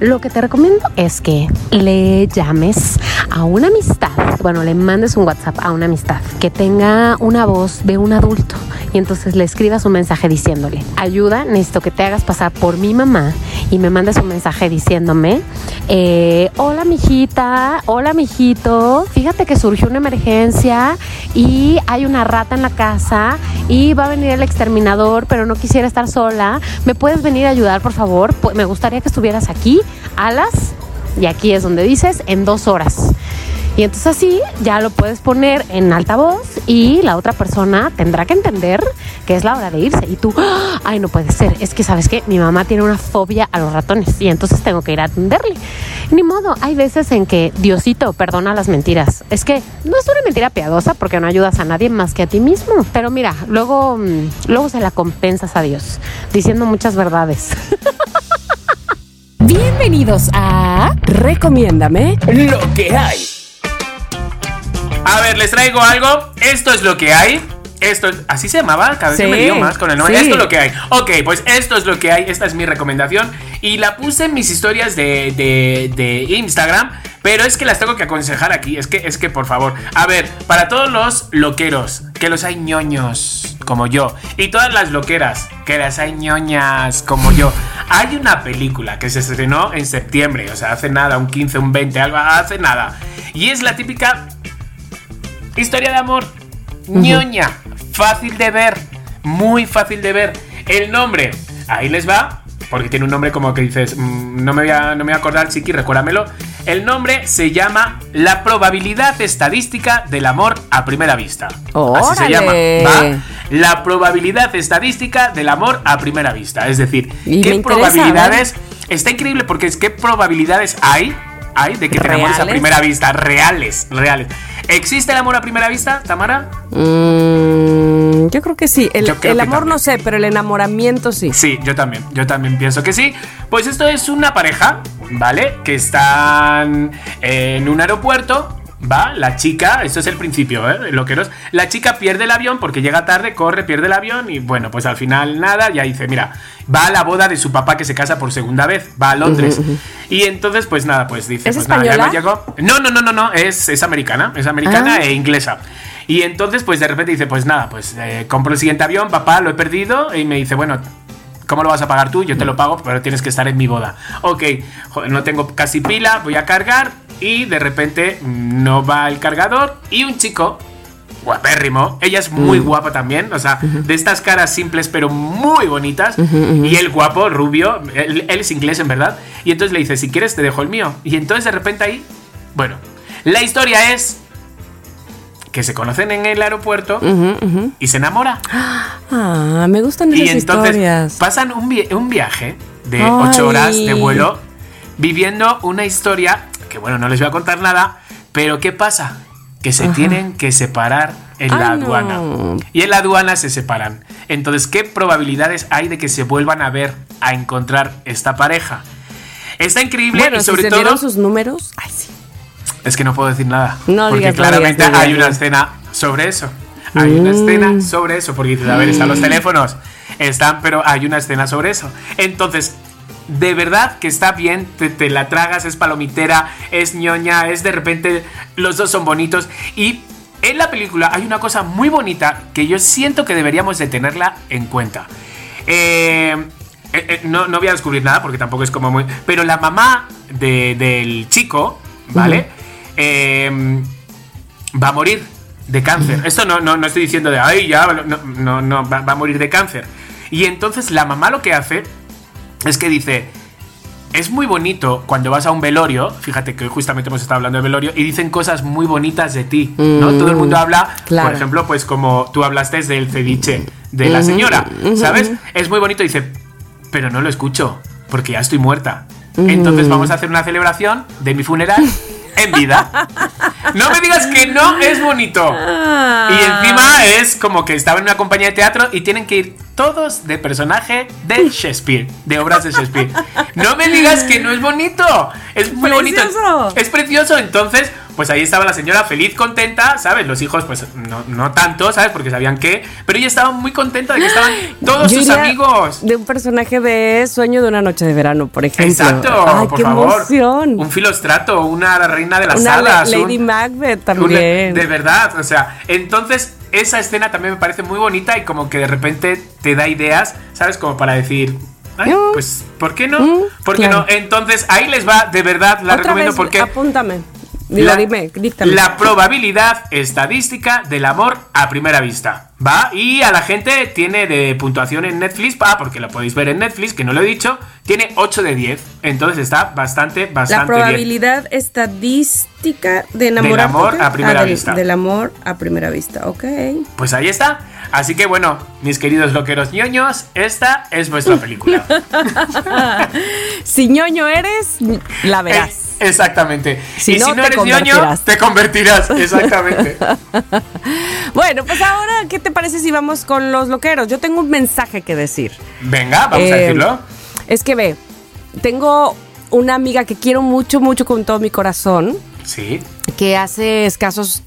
lo que te recomiendo es que le llames a una amistad, bueno, le mandes un WhatsApp a una amistad que tenga una voz de un adulto y entonces le escribas un mensaje diciéndole, ayuda, necesito que te hagas pasar por mi mamá y me mandes un mensaje diciéndome, eh, hola mijita, hola mijito, fíjate que surgió una emergencia y hay una rata en la casa y va a venir el exterminador, pero no quisiera estar sola, ¿me puedes venir a ayudar por favor? Me gustaría que estuvieras aquí alas y aquí es donde dices en dos horas. Y entonces así ya lo puedes poner en altavoz y la otra persona tendrá que entender que es la hora de irse. Y tú, ¡Ah! ay, no puede ser, es que sabes que mi mamá tiene una fobia a los ratones y entonces tengo que ir a atenderle. Ni modo, hay veces en que Diosito perdona las mentiras. Es que no es una mentira piadosa porque no ayudas a nadie más que a ti mismo. Pero mira, luego, mm, luego se la compensas a Dios diciendo muchas verdades. [laughs] Bienvenidos a Recomiéndame Lo que hay. A ver, les traigo algo. Esto es lo que hay. Esto, así se llamaba, cada vez Sí, me lío más con el nombre. sí. Esto es lo que hay. Ok, pues esto es lo que hay. Esta es mi recomendación. Y la puse en mis historias de, de- de Instagram. Pero es que las tengo que aconsejar aquí. Es que, es que, por favor. A ver, para todos los loqueros, que los hay ñoños como yo. Y todas las loqueras, que las hay ñoñas como yo. Hay una película que se estrenó en septiembre. O sea, hace nada, un 15, un 20, algo, hace nada. Y es la típica Historia de amor. ñoña. Fácil de ver. Muy fácil de ver. El nombre. Ahí les va. Porque tiene un nombre como que dices. mm, no, me voy a, no me voy a acordar, Chiqui, recuérdamelo. El nombre se llama La probabilidad estadística del amor a primera vista. Así se llama. La probabilidad estadística del amor a primera vista. Es decir, Y ¿qué interesa, probabilidades? Está increíble porque es qué probabilidades hay, hay de que te enamores a primera vista. Reales, reales. ¿Existe el amor a primera vista, Tamara? Mm, yo creo que sí. El, el amor no sé, pero el enamoramiento sí. Sí, yo también, yo también pienso que sí. Pues esto es una pareja, ¿vale? Que están en un aeropuerto. Va, la chica, esto es el principio, ¿eh? Lo que no es- La chica pierde el avión porque llega tarde, corre, pierde el avión y bueno, pues al final nada, ya dice, mira, va a la boda de su papá que se casa por segunda vez, va a Londres. Y entonces, pues nada, pues dice, ¿Es pues nada, ya española? No, no, no, no, no, es, es americana, es americana Ah. e inglesa. Y entonces, pues de repente dice, pues nada, pues eh, compro el siguiente avión, papá, lo he perdido. Y me dice, bueno, ¿cómo lo vas a pagar tú? Yo te lo pago, pero tienes que estar en mi boda. Ok, joder, no tengo casi pila, voy a cargar. Y de repente mm, no va el cargador. Y un chico, guapérrimo, ella es muy guapa también, o sea, de estas caras simples pero muy bonitas. Y el guapo, rubio, él, él es inglés en verdad. Y entonces le dice, si quieres te dejo el mío. Y entonces de repente ahí, bueno, la historia es que se conocen en el aeropuerto y se enamora. Ah, me gustan esas Y entonces historias. pasan un, vi- un viaje de Ay. 8 horas de vuelo viviendo una historia que, bueno, no les voy a contar nada, pero ¿qué pasa? Que se tienen que separar en la no. aduana. Y en la aduana se separan. Entonces, ¿qué probabilidades hay de que se vuelvan a ver, a encontrar esta pareja? Está increíble Bueno, y si sobre se todo... sus números. Ay, sí. Es que no puedo decir nada. No porque digas, no claramente digas, hay una escena sobre eso. Hay una Mm. escena sobre eso. Porque dices, a ver, están los teléfonos. Están, pero hay una escena sobre eso. Entonces, de verdad que está bien, te, te la tragas, es palomitera, es ñoña, es de repente, los dos son bonitos. Y en la película hay una cosa muy bonita que yo siento que deberíamos de tenerla en cuenta. Eh, eh, eh, no, no voy a descubrir nada porque tampoco es como muy... Pero la mamá de- del chico, ¿vale? Eh, va a morir de cáncer. Esto no, no, no estoy diciendo de, ay, ya, no, no, no, va, va a morir de cáncer. Y entonces la mamá lo que hace es que dice, es muy bonito cuando vas a un velorio, fíjate que hoy justamente hemos estado hablando de velorio, y dicen cosas muy bonitas de ti, ¿no? Todo el mundo habla, claro. por ejemplo, pues como tú hablaste del ceviche de la señora, ¿sabes? Es muy bonito, dice, pero no lo escucho, porque ya estoy muerta. Entonces vamos a hacer una celebración de mi funeral [laughs] en vida. No me digas que no es bonito. Y encima es como que estaba en una compañía de teatro y tienen que ir todos de personaje de Shakespeare, de obras de Shakespeare. No me digas que no es bonito. Es muy Precioso. bonito. Es precioso. Entonces, pues ahí estaba la señora feliz, contenta, ¿sabes? Los hijos, pues no, no tanto, ¿sabes? Porque sabían que. Pero ella estaba muy contenta de que estaban todos Yo sus amigos. De un personaje de Sueño de una noche de verano, por ejemplo. Exacto, Ay, por qué favor. emoción. Un filostrato, una reina de las Una. Lady un- Macbeth una- también. de verdad, o sea, entonces esa escena también me parece muy bonita y como que de repente te da ideas, ¿sabes? Como para decir, Ay, Mm. pues, ¿por qué no? Mm, ¿Por qué claro. no? Entonces, ahí les va, de verdad, la Otra recomiendo vez, porque... apúntame. Digo, dime, díctame. la probabilidad estadística del amor a primera vista. Va, y a la gente tiene de puntuación en Netflix, ah, porque lo podéis ver en Netflix, que no lo he dicho, tiene 8 de 10. Entonces está bastante, bastante La probabilidad estadística de enamorar amor ¿por qué? a primera del, vista. Del amor a primera vista, ok. Pues ahí está. Así que bueno, mis queridos loqueros ñoños, esta es vuestra película. [laughs] Si ñoño eres, la verás. Eh, Exactamente. Si y no, si no te eres ñoño, te convertirás. [laughs] Exactamente. Bueno, pues ahora, ¿qué te parece si vamos con los loqueros? Yo tengo un mensaje que decir. Venga, vamos a Eh, decirlo. Es que ve, tengo una amiga que quiero mucho, mucho con todo mi corazón, Sí. que hace escasos...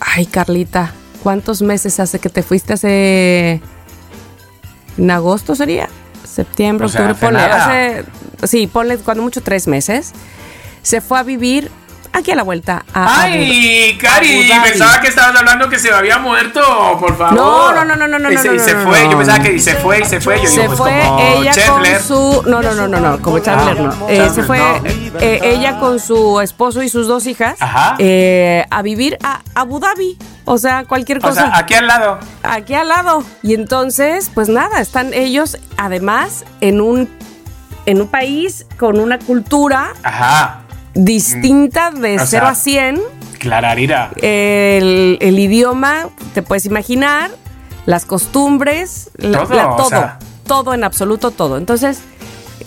Ay, Carlita, ¿cuántos meses hace que te fuiste hace... ¿En agosto sería? Septiembre, O sea, octubre, hace ponle, hace- sí, ponle cuando mucho tres meses. Se fue a vivir aquí a la vuelta a ¡Ay, Abu- Cari! Abu. Pensaba que estabas hablando que se había muerto, por favor. No, no, no, no, no, no, Y se, no, y se no, fue, yo pensaba que y se fue y se fue. Yo se digo, pues fue como ella Chandler. con su no no no no no como Chandler no Eh, se fue eh, ella con su esposo y sus dos hijas Ajá. eh, a vivir a Abu Dhabi o sea cualquier O cosa sea, aquí al lado. aquí al lado y entonces pues nada están ellos además en un en un país con una cultura Ajá. Distinta de O 0 sea, a 100 Clararira. el, el idioma, te puedes imaginar, las costumbres, la- Todo, la- o todo, sea. todo en absoluto todo. Entonces,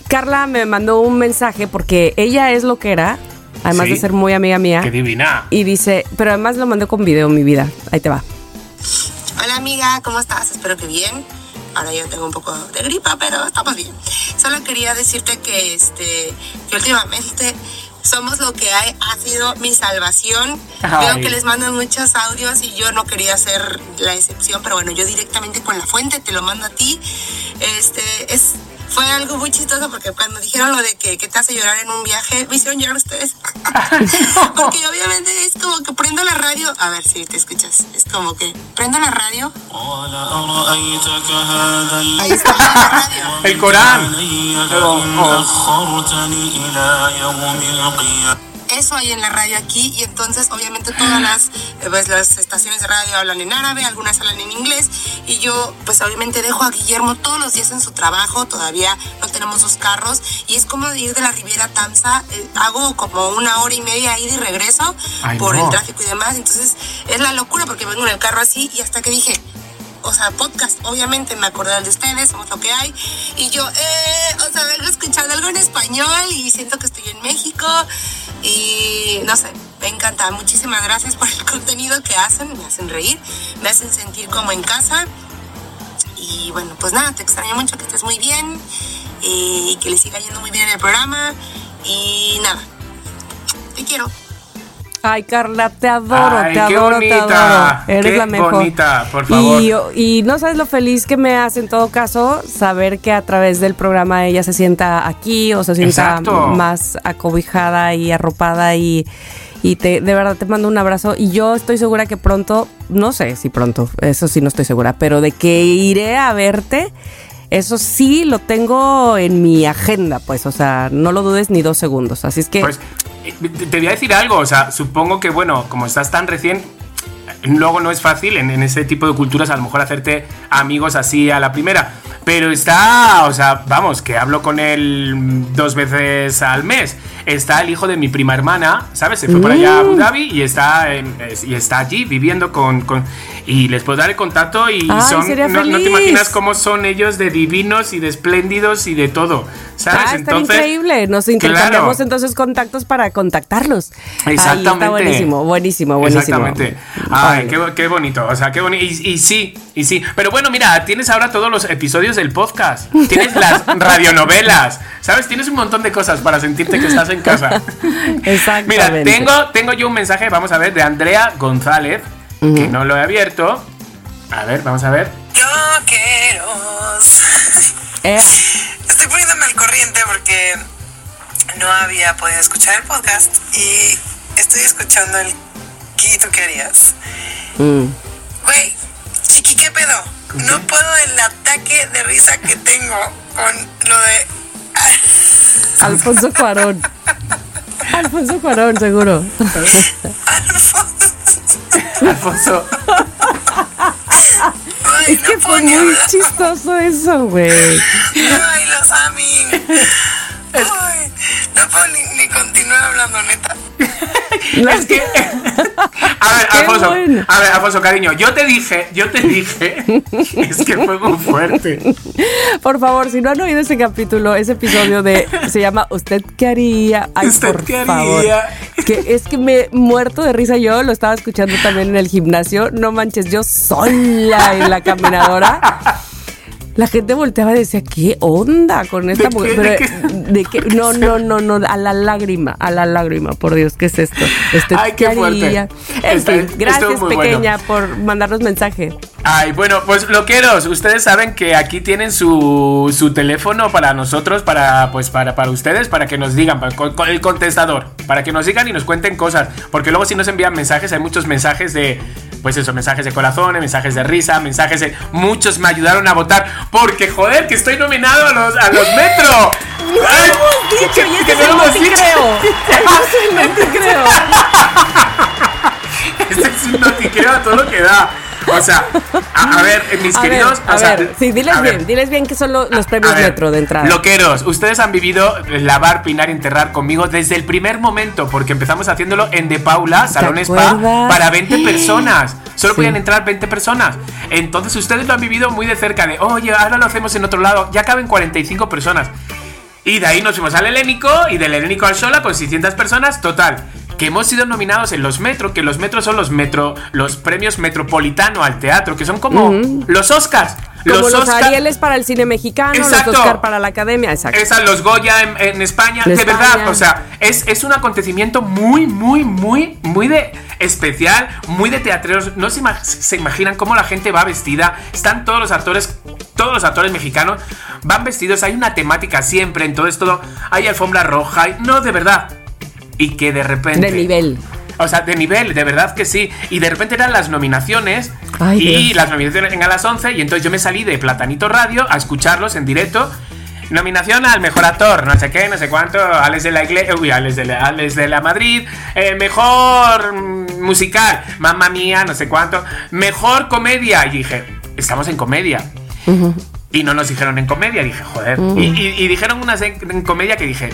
Carla me mandó un mensaje porque ella es lo que era, además Sí. de ser muy amiga mía, Qué divina. y dice, pero además lo mandó con video, mi vida. Ahí te va. Hola amiga, ¿cómo estás? Espero que bien. Ahora yo tengo un poco de gripa, pero estamos bien. Solo quería decirte que este que últimamente somos lo que hay, ha sido mi salvación. Ay. Veo que les mandan muchos audios y yo no quería ser la excepción, pero bueno, yo directamente con la fuente te lo mando a ti. Este es fue algo muy chistoso porque cuando dijeron lo de que, que te hace llorar en un viaje, me hicieron llorar ustedes. [laughs] [laughs] porque obviamente es como que prendo la radio. A ver si te escuchas. Es como que prendo la radio. [laughs] Ahí está la radio. El Corán. Oh, oh. Eso hay en la radio aquí y entonces obviamente todas las, eh, pues, las estaciones de radio hablan en árabe, algunas hablan en inglés y yo pues obviamente dejo a Guillermo todos los días en su trabajo, todavía no tenemos sus carros y es como ir de la Riviera Tamsa, eh, hago como una hora y media ahí de regreso Ay, por no. el tráfico y demás, entonces es la locura porque vengo en el carro así y hasta que dije, o sea, podcast, obviamente me acordé de ustedes, somos lo que hay. Y yo, eh, o sea, vengo escuchando algo en español y siento que estoy en México. Y no sé, me encanta. Muchísimas gracias por el [laughs] contenido que hacen, me hacen reír, me hacen sentir como en casa. Y bueno, pues nada, te extraño mucho, que estés muy bien y que le siga yendo muy bien el programa. Y nada, te quiero. Ay, Carla, te adoro, Ay, te qué adoro, te bonita, adoro. Eres qué la mejor. bonita, por favor. Y, y no sabes lo feliz que me hace en todo caso saber que a través del programa ella se sienta aquí o se sienta Exacto. más acobijada y arropada y, y te, de verdad te mando un abrazo. Y yo estoy segura que pronto, no sé si pronto, eso sí no estoy segura, pero de que iré a verte. Eso sí lo tengo en mi agenda, pues, o sea, no lo dudes ni dos segundos. Así es que Pues te voy a decir algo, o sea, supongo que, bueno, como estás tan recién, luego no es fácil en, en ese tipo de culturas a lo mejor hacerte amigos así a la primera. Pero está, o sea, vamos, que hablo con él dos veces al mes. Está el hijo de mi prima hermana, ¿sabes? Se fue para allá a Abu Dhabi y está, en- y está allí viviendo con, con- Y les puedo dar el contacto y Ay, son... No, no te imaginas cómo son ellos de divinos y de espléndidos y de todo, ¿sabes? Ah, está increíble. Nos intercambiamos Claro. entonces contactos para contactarlos. Exactamente. está buenísimo, buenísimo, buenísimo. Exactamente. Ay, Ay. qué, qué bonito. O sea, qué bonito. Y, y sí, y sí. Pero bueno, mira, tienes ahora todos los episodios del podcast. Tienes [laughs] las radionovelas. ¿Sabes? Tienes un montón de cosas para sentirte que estás en casa. [laughs] Exactamente. Mira, tengo, tengo yo un mensaje, vamos a ver, de Andrea González, que no lo he abierto. A ver, vamos a ver. Loqueros. [laughs] Eh, Estoy poniéndome al corriente porque no había podido escuchar el podcast y estoy escuchando el ¿Qué tú qué harías? mm. Güey, chiqui, ¿qué pedo? No puedo el ataque de risa que tengo con lo de... [laughs] Alfonso Cuarón. Alfonso Cuarón, seguro. Alfonso. Ay, Es que fue muy hablar. chistoso eso, güey. Ay, los Ay, no puedo ni, ni continuar hablando, neta. [laughs] Es que. A ver, [laughs] Alfonso. bueno. A ver, Alfonso, cariño, yo te dije, yo te dije. [laughs] Es que fue muy fuerte. Por favor, si no han oído ese capítulo, ese episodio de se llama ¿Usted qué haría? Ay, ¿Usted por qué favor. haría? Que es que me he muerto de risa yo, lo estaba escuchando también en el gimnasio. No manches, yo sola en la caminadora. La gente volteaba y decía, ¿qué onda con esta ¿De mujer? qué? ¿De Pero, ¿de qué? No, [laughs] no, no, no, a la lágrima, a la lágrima, por Dios, ¿qué es esto? ¿Usted Ay, qué fuerte. En Está- fin, gracias, pequeña, por mandarnos mensaje. Ay, bueno, pues loqueros, ustedes saben que aquí tienen su, su teléfono para nosotros, para pues para, para ustedes, para que nos digan, para- con, con el contestador, para que nos digan y nos cuenten cosas, porque luego si nos envían mensajes, hay muchos mensajes de, pues eso, mensajes de corazón, mensajes de risa, mensajes de, muchos me ayudaron a votar, porque joder, que estoy nominado a los, a los metro. Ay, dicho, que- y este que es no el lo hemos no te dicho. creo. Este es el no. Este [laughs] es un notiqueo a todo lo que da. O sea, a, a ver, eh, mis A ver, queridos, a o sea, ver, sí, diles a ver. bien, diles bien que son lo- los premios A ver, Metro de entrada. Loqueros, ustedes han vivido lavar, peinar y enterrar conmigo desde el primer momento, porque empezamos haciéndolo en De Paula, Salón Spa, para 20 personas. Solo Sí. podían entrar 20 personas. Entonces ustedes lo han vivido muy de cerca, de, oye, ahora lo hacemos en otro lado, ya caben 45 personas. Y de ahí nos fuimos al Helénico y del Helénico al Sola con 600 personas, total. Que hemos sido nominados en los Metro, que los Metro son los Metro, los premios Metropolitano al teatro, que son como los Oscars. Como los, Oscar- Arieles para el cine mexicano, Exacto. los Oscar para la academia, exacto. Esa, los Goya en, en España. En de España. verdad, o sea, es, es un acontecimiento muy, muy, muy, muy de especial, muy de teatreros. No se, ima- se imaginan cómo la gente va vestida. Están todos los actores, todos los actores mexicanos van vestidos. Hay una temática siempre, entonces todo. Hay alfombra roja. no, de verdad. Y que de repente. De nivel. O sea, de nivel, de verdad que sí. Y de repente eran las nominaciones. Ay, y Dios. las nominaciones en a las 11. Y entonces yo me salí de Platanito Radio a escucharlos en directo. Nominación al mejor actor, no sé qué, no sé cuánto, Alex de la Iglesia, uy, Alex de la, Alex de la Madrid, eh, mejor musical, mamma mía, no sé cuánto, mejor comedia. Y dije, estamos en comedia. Y no nos dijeron en comedia, dije, joder. y, y- y dijeron unas en, en comedia que dije,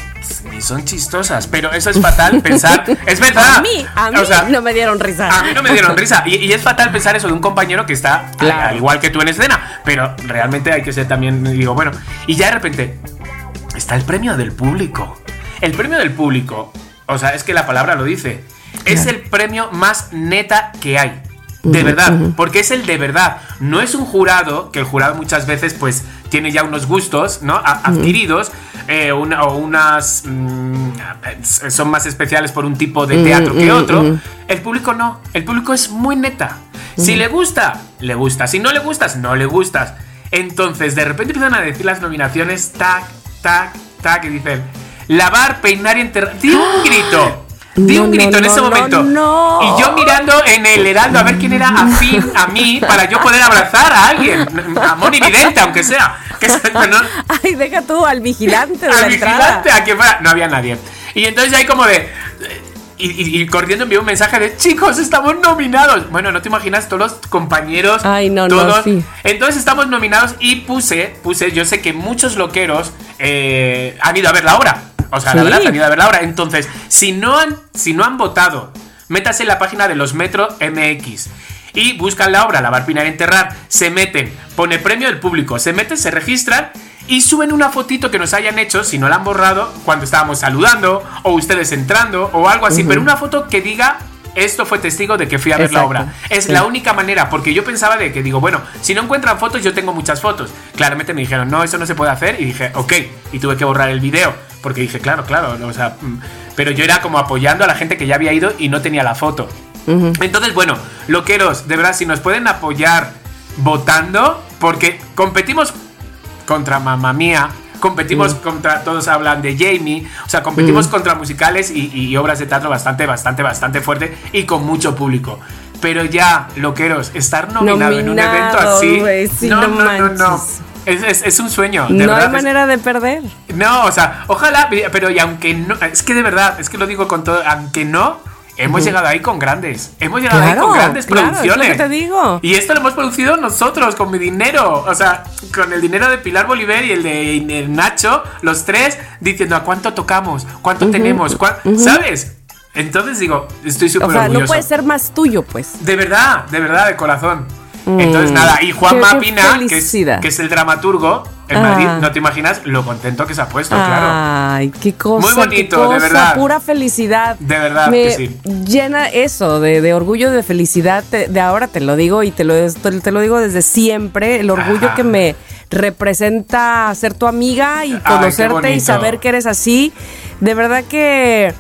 ni son chistosas, pero eso es fatal pensar. [laughs] Es verdad. A mí, a mí O sea, no me dieron risa. a mí no me dieron risa. Y, y es fatal pensar eso de un compañero que está Claro. al igual que tú en escena. Pero realmente hay que ser también, digo, bueno. Y ya de repente está el premio del público. El premio del público, o sea, es que la palabra lo dice. Es el premio más neta que hay. De verdad, porque es el de verdad. No es un jurado, que el jurado muchas veces pues tiene ya unos gustos, ¿no? A- adquiridos, eh, una- o unas mm, son más especiales por un tipo de teatro que otro. El público no, el público es muy neta. Si le gusta, le gusta. Si no le gustas, no le gustas. Entonces, de repente empiezan a decir las nominaciones, tac, tac, tac, y dicen, lavar, peinar y enterrar. Di un [gasps] grito. Di No, un no, grito en no, ese no, momento. no. Y yo mirando en el heraldo a ver quién era afín a mí para yo poder abrazar a alguien. A Moni Vidente, aunque sea. Que no- Ay, deja tú al vigilante de la al entrada. vigilante, a quien fuera. No había nadie. Y entonces ahí como de. y, y- y corriendo envió un mensaje de chicos, estamos nominados. Bueno, no te imaginas todos los compañeros. Ay, no, no, todos. sí. Entonces estamos nominados y puse, puse, yo sé que muchos loqueros eh, han ido a ver la obra. O sea, la Sí. verdad, han ido a ver la obra. Entonces, si no han, si no han votado, métase en la página de los Metro MX. Y buscan la obra, La Barpina Enterrar, se meten, pone premio del público, se meten, se registran y suben una fotito que nos hayan hecho, si no la han borrado, cuando estábamos saludando, o ustedes entrando, o algo así, pero una foto que diga, esto fue testigo de que fui a ver la obra. Es sí. la única manera, porque yo pensaba de que digo, bueno, si no encuentran fotos, yo tengo muchas fotos. Claramente me dijeron, no, eso no se puede hacer, y dije, ok, y tuve que borrar el video, porque dije, claro, claro, no, o sea, mm, pero yo era como apoyando a la gente que ya había ido y no tenía la foto. Entonces, bueno, loqueros, de verdad, si nos pueden apoyar votando, porque competimos contra Mamma Mía, competimos contra, todos hablan de Jamie, o sea, competimos contra musicales y, y obras de teatro bastante, bastante, bastante fuerte y con mucho público. Pero ya, loqueros, estar nominado en un evento Nominado, así. güey, sí, no, no no, no, no. Es, es- es un sueño. de No verdad, hay es- manera de perder. no, o sea, ojalá, pero y aunque no, es que de verdad, es que lo digo con todo, aunque no, hemos llegado ahí con grandes, hemos llegado ahí con grandes claro, es lo producciones. que te digo. Y esto lo hemos producido nosotros, con mi dinero, o sea, con el dinero de Pilar Bolívar y el de el Nacho, los tres, diciendo a cuánto tocamos, cuánto tenemos, cuán- ¿sabes? Entonces digo, estoy súper O sea, orgulloso. no puede ser más tuyo, pues. De verdad, de verdad, de corazón. Entonces, nada, y Juan Mm. Mapina, que es, felicidad. que es el dramaturgo en Ah. Madrid, no te imaginas lo contento que se ha puesto, claro. Ay, qué cosa. Muy bonito, qué de verdad. Pura felicidad. De verdad Me que sí. Llena eso de, de orgullo, de felicidad. te- de ahora te lo digo y te lo, te, lo digo desde siempre. El orgullo Ajá. que me representa ser tu amiga y conocerte y saber que eres así. De verdad que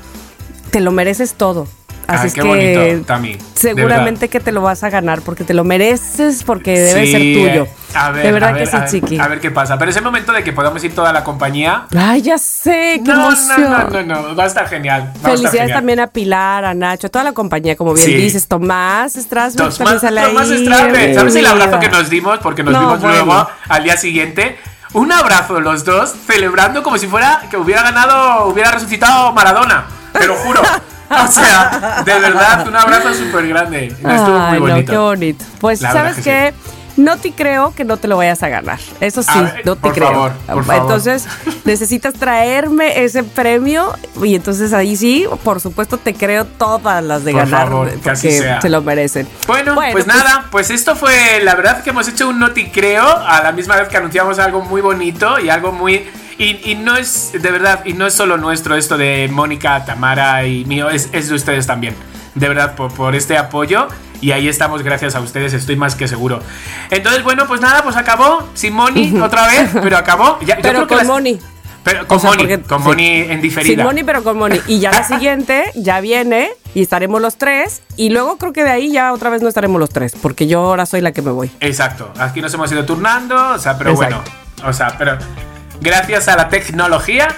te lo mereces todo. Así Ay, es qué que bonito, Tami, seguramente que te lo vas a ganar porque te lo mereces, porque debe Sí, ser tuyo. eh, A ver, de verdad a ver, que sí, a ver, chiqui. A ver qué pasa. Pero es el momento de que podamos ir toda la compañía. Ay, ya sé, qué No, emoción. no, no, no, no, va a estar genial. a estar Felicidades genial. también a Pilar, a Nacho, a toda la compañía, como bien Sí. dices, Tomás Strasberg Tomás, sale Tomás ahí. Strasberg. ¿Sabes el abrazo que nos dimos? Porque nos No, vimos bueno. luego al día siguiente. Un abrazo los dos, celebrando como si fuera que hubiera ganado, hubiera resucitado Maradona. Te lo juro. [laughs] [laughs] O sea, de verdad, un abrazo súper grande. Estuvo Ay, muy no, bonito. qué bonito. Pues, La ¿sabes que qué? No te creo que no te lo vayas a ganar. Eso sí, ver, no te por creo. favor, por favor. Entonces, necesitas traerme ese premio y entonces ahí sí, por supuesto, te creo todas las de Por ganar favor, que porque sea. se lo merecen. Bueno, pues, nada, pues esto fue la verdad que hemos hecho un noti creo a la misma vez que anunciamos algo muy bonito y algo muy y, y no es de verdad y no es solo nuestro esto de Mónica, Tamara y mío es, es de ustedes también. De verdad por, por este apoyo y ahí estamos gracias a ustedes, estoy más que seguro. Entonces, bueno, pues nada, pues acabó sin Moni otra vez, pero acabó. Ya- yo Pero que con las- Moni. Pero con O sea, Moni, porque- con sí. Moni en diferida. Sin Moni, pero con Moni. Y ya la [laughs] siguiente ya viene y estaremos los tres. Y luego creo que de ahí ya otra vez no estaremos los tres, porque yo ahora soy la que me voy. Exacto, aquí nos hemos ido turnando, o sea, pero Exacto. bueno, o sea, pero gracias a la tecnología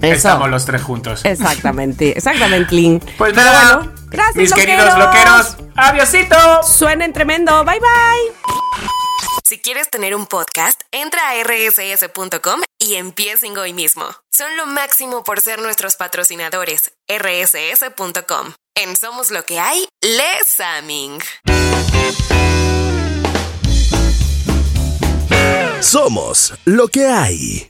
Eso. estamos los tres juntos. Exactamente, exactamente. Pues nada, bueno, gracias, mis loqueros. queridos loqueros, adiosito. Suenen tremendo. Bye, bye. Si quieres tener un podcast, entra a rss.com y empiecen hoy mismo. Son lo máximo por ser nuestros patrocinadores. rss.com. En Somos lo que hay, Les Aming. Somos lo que hay.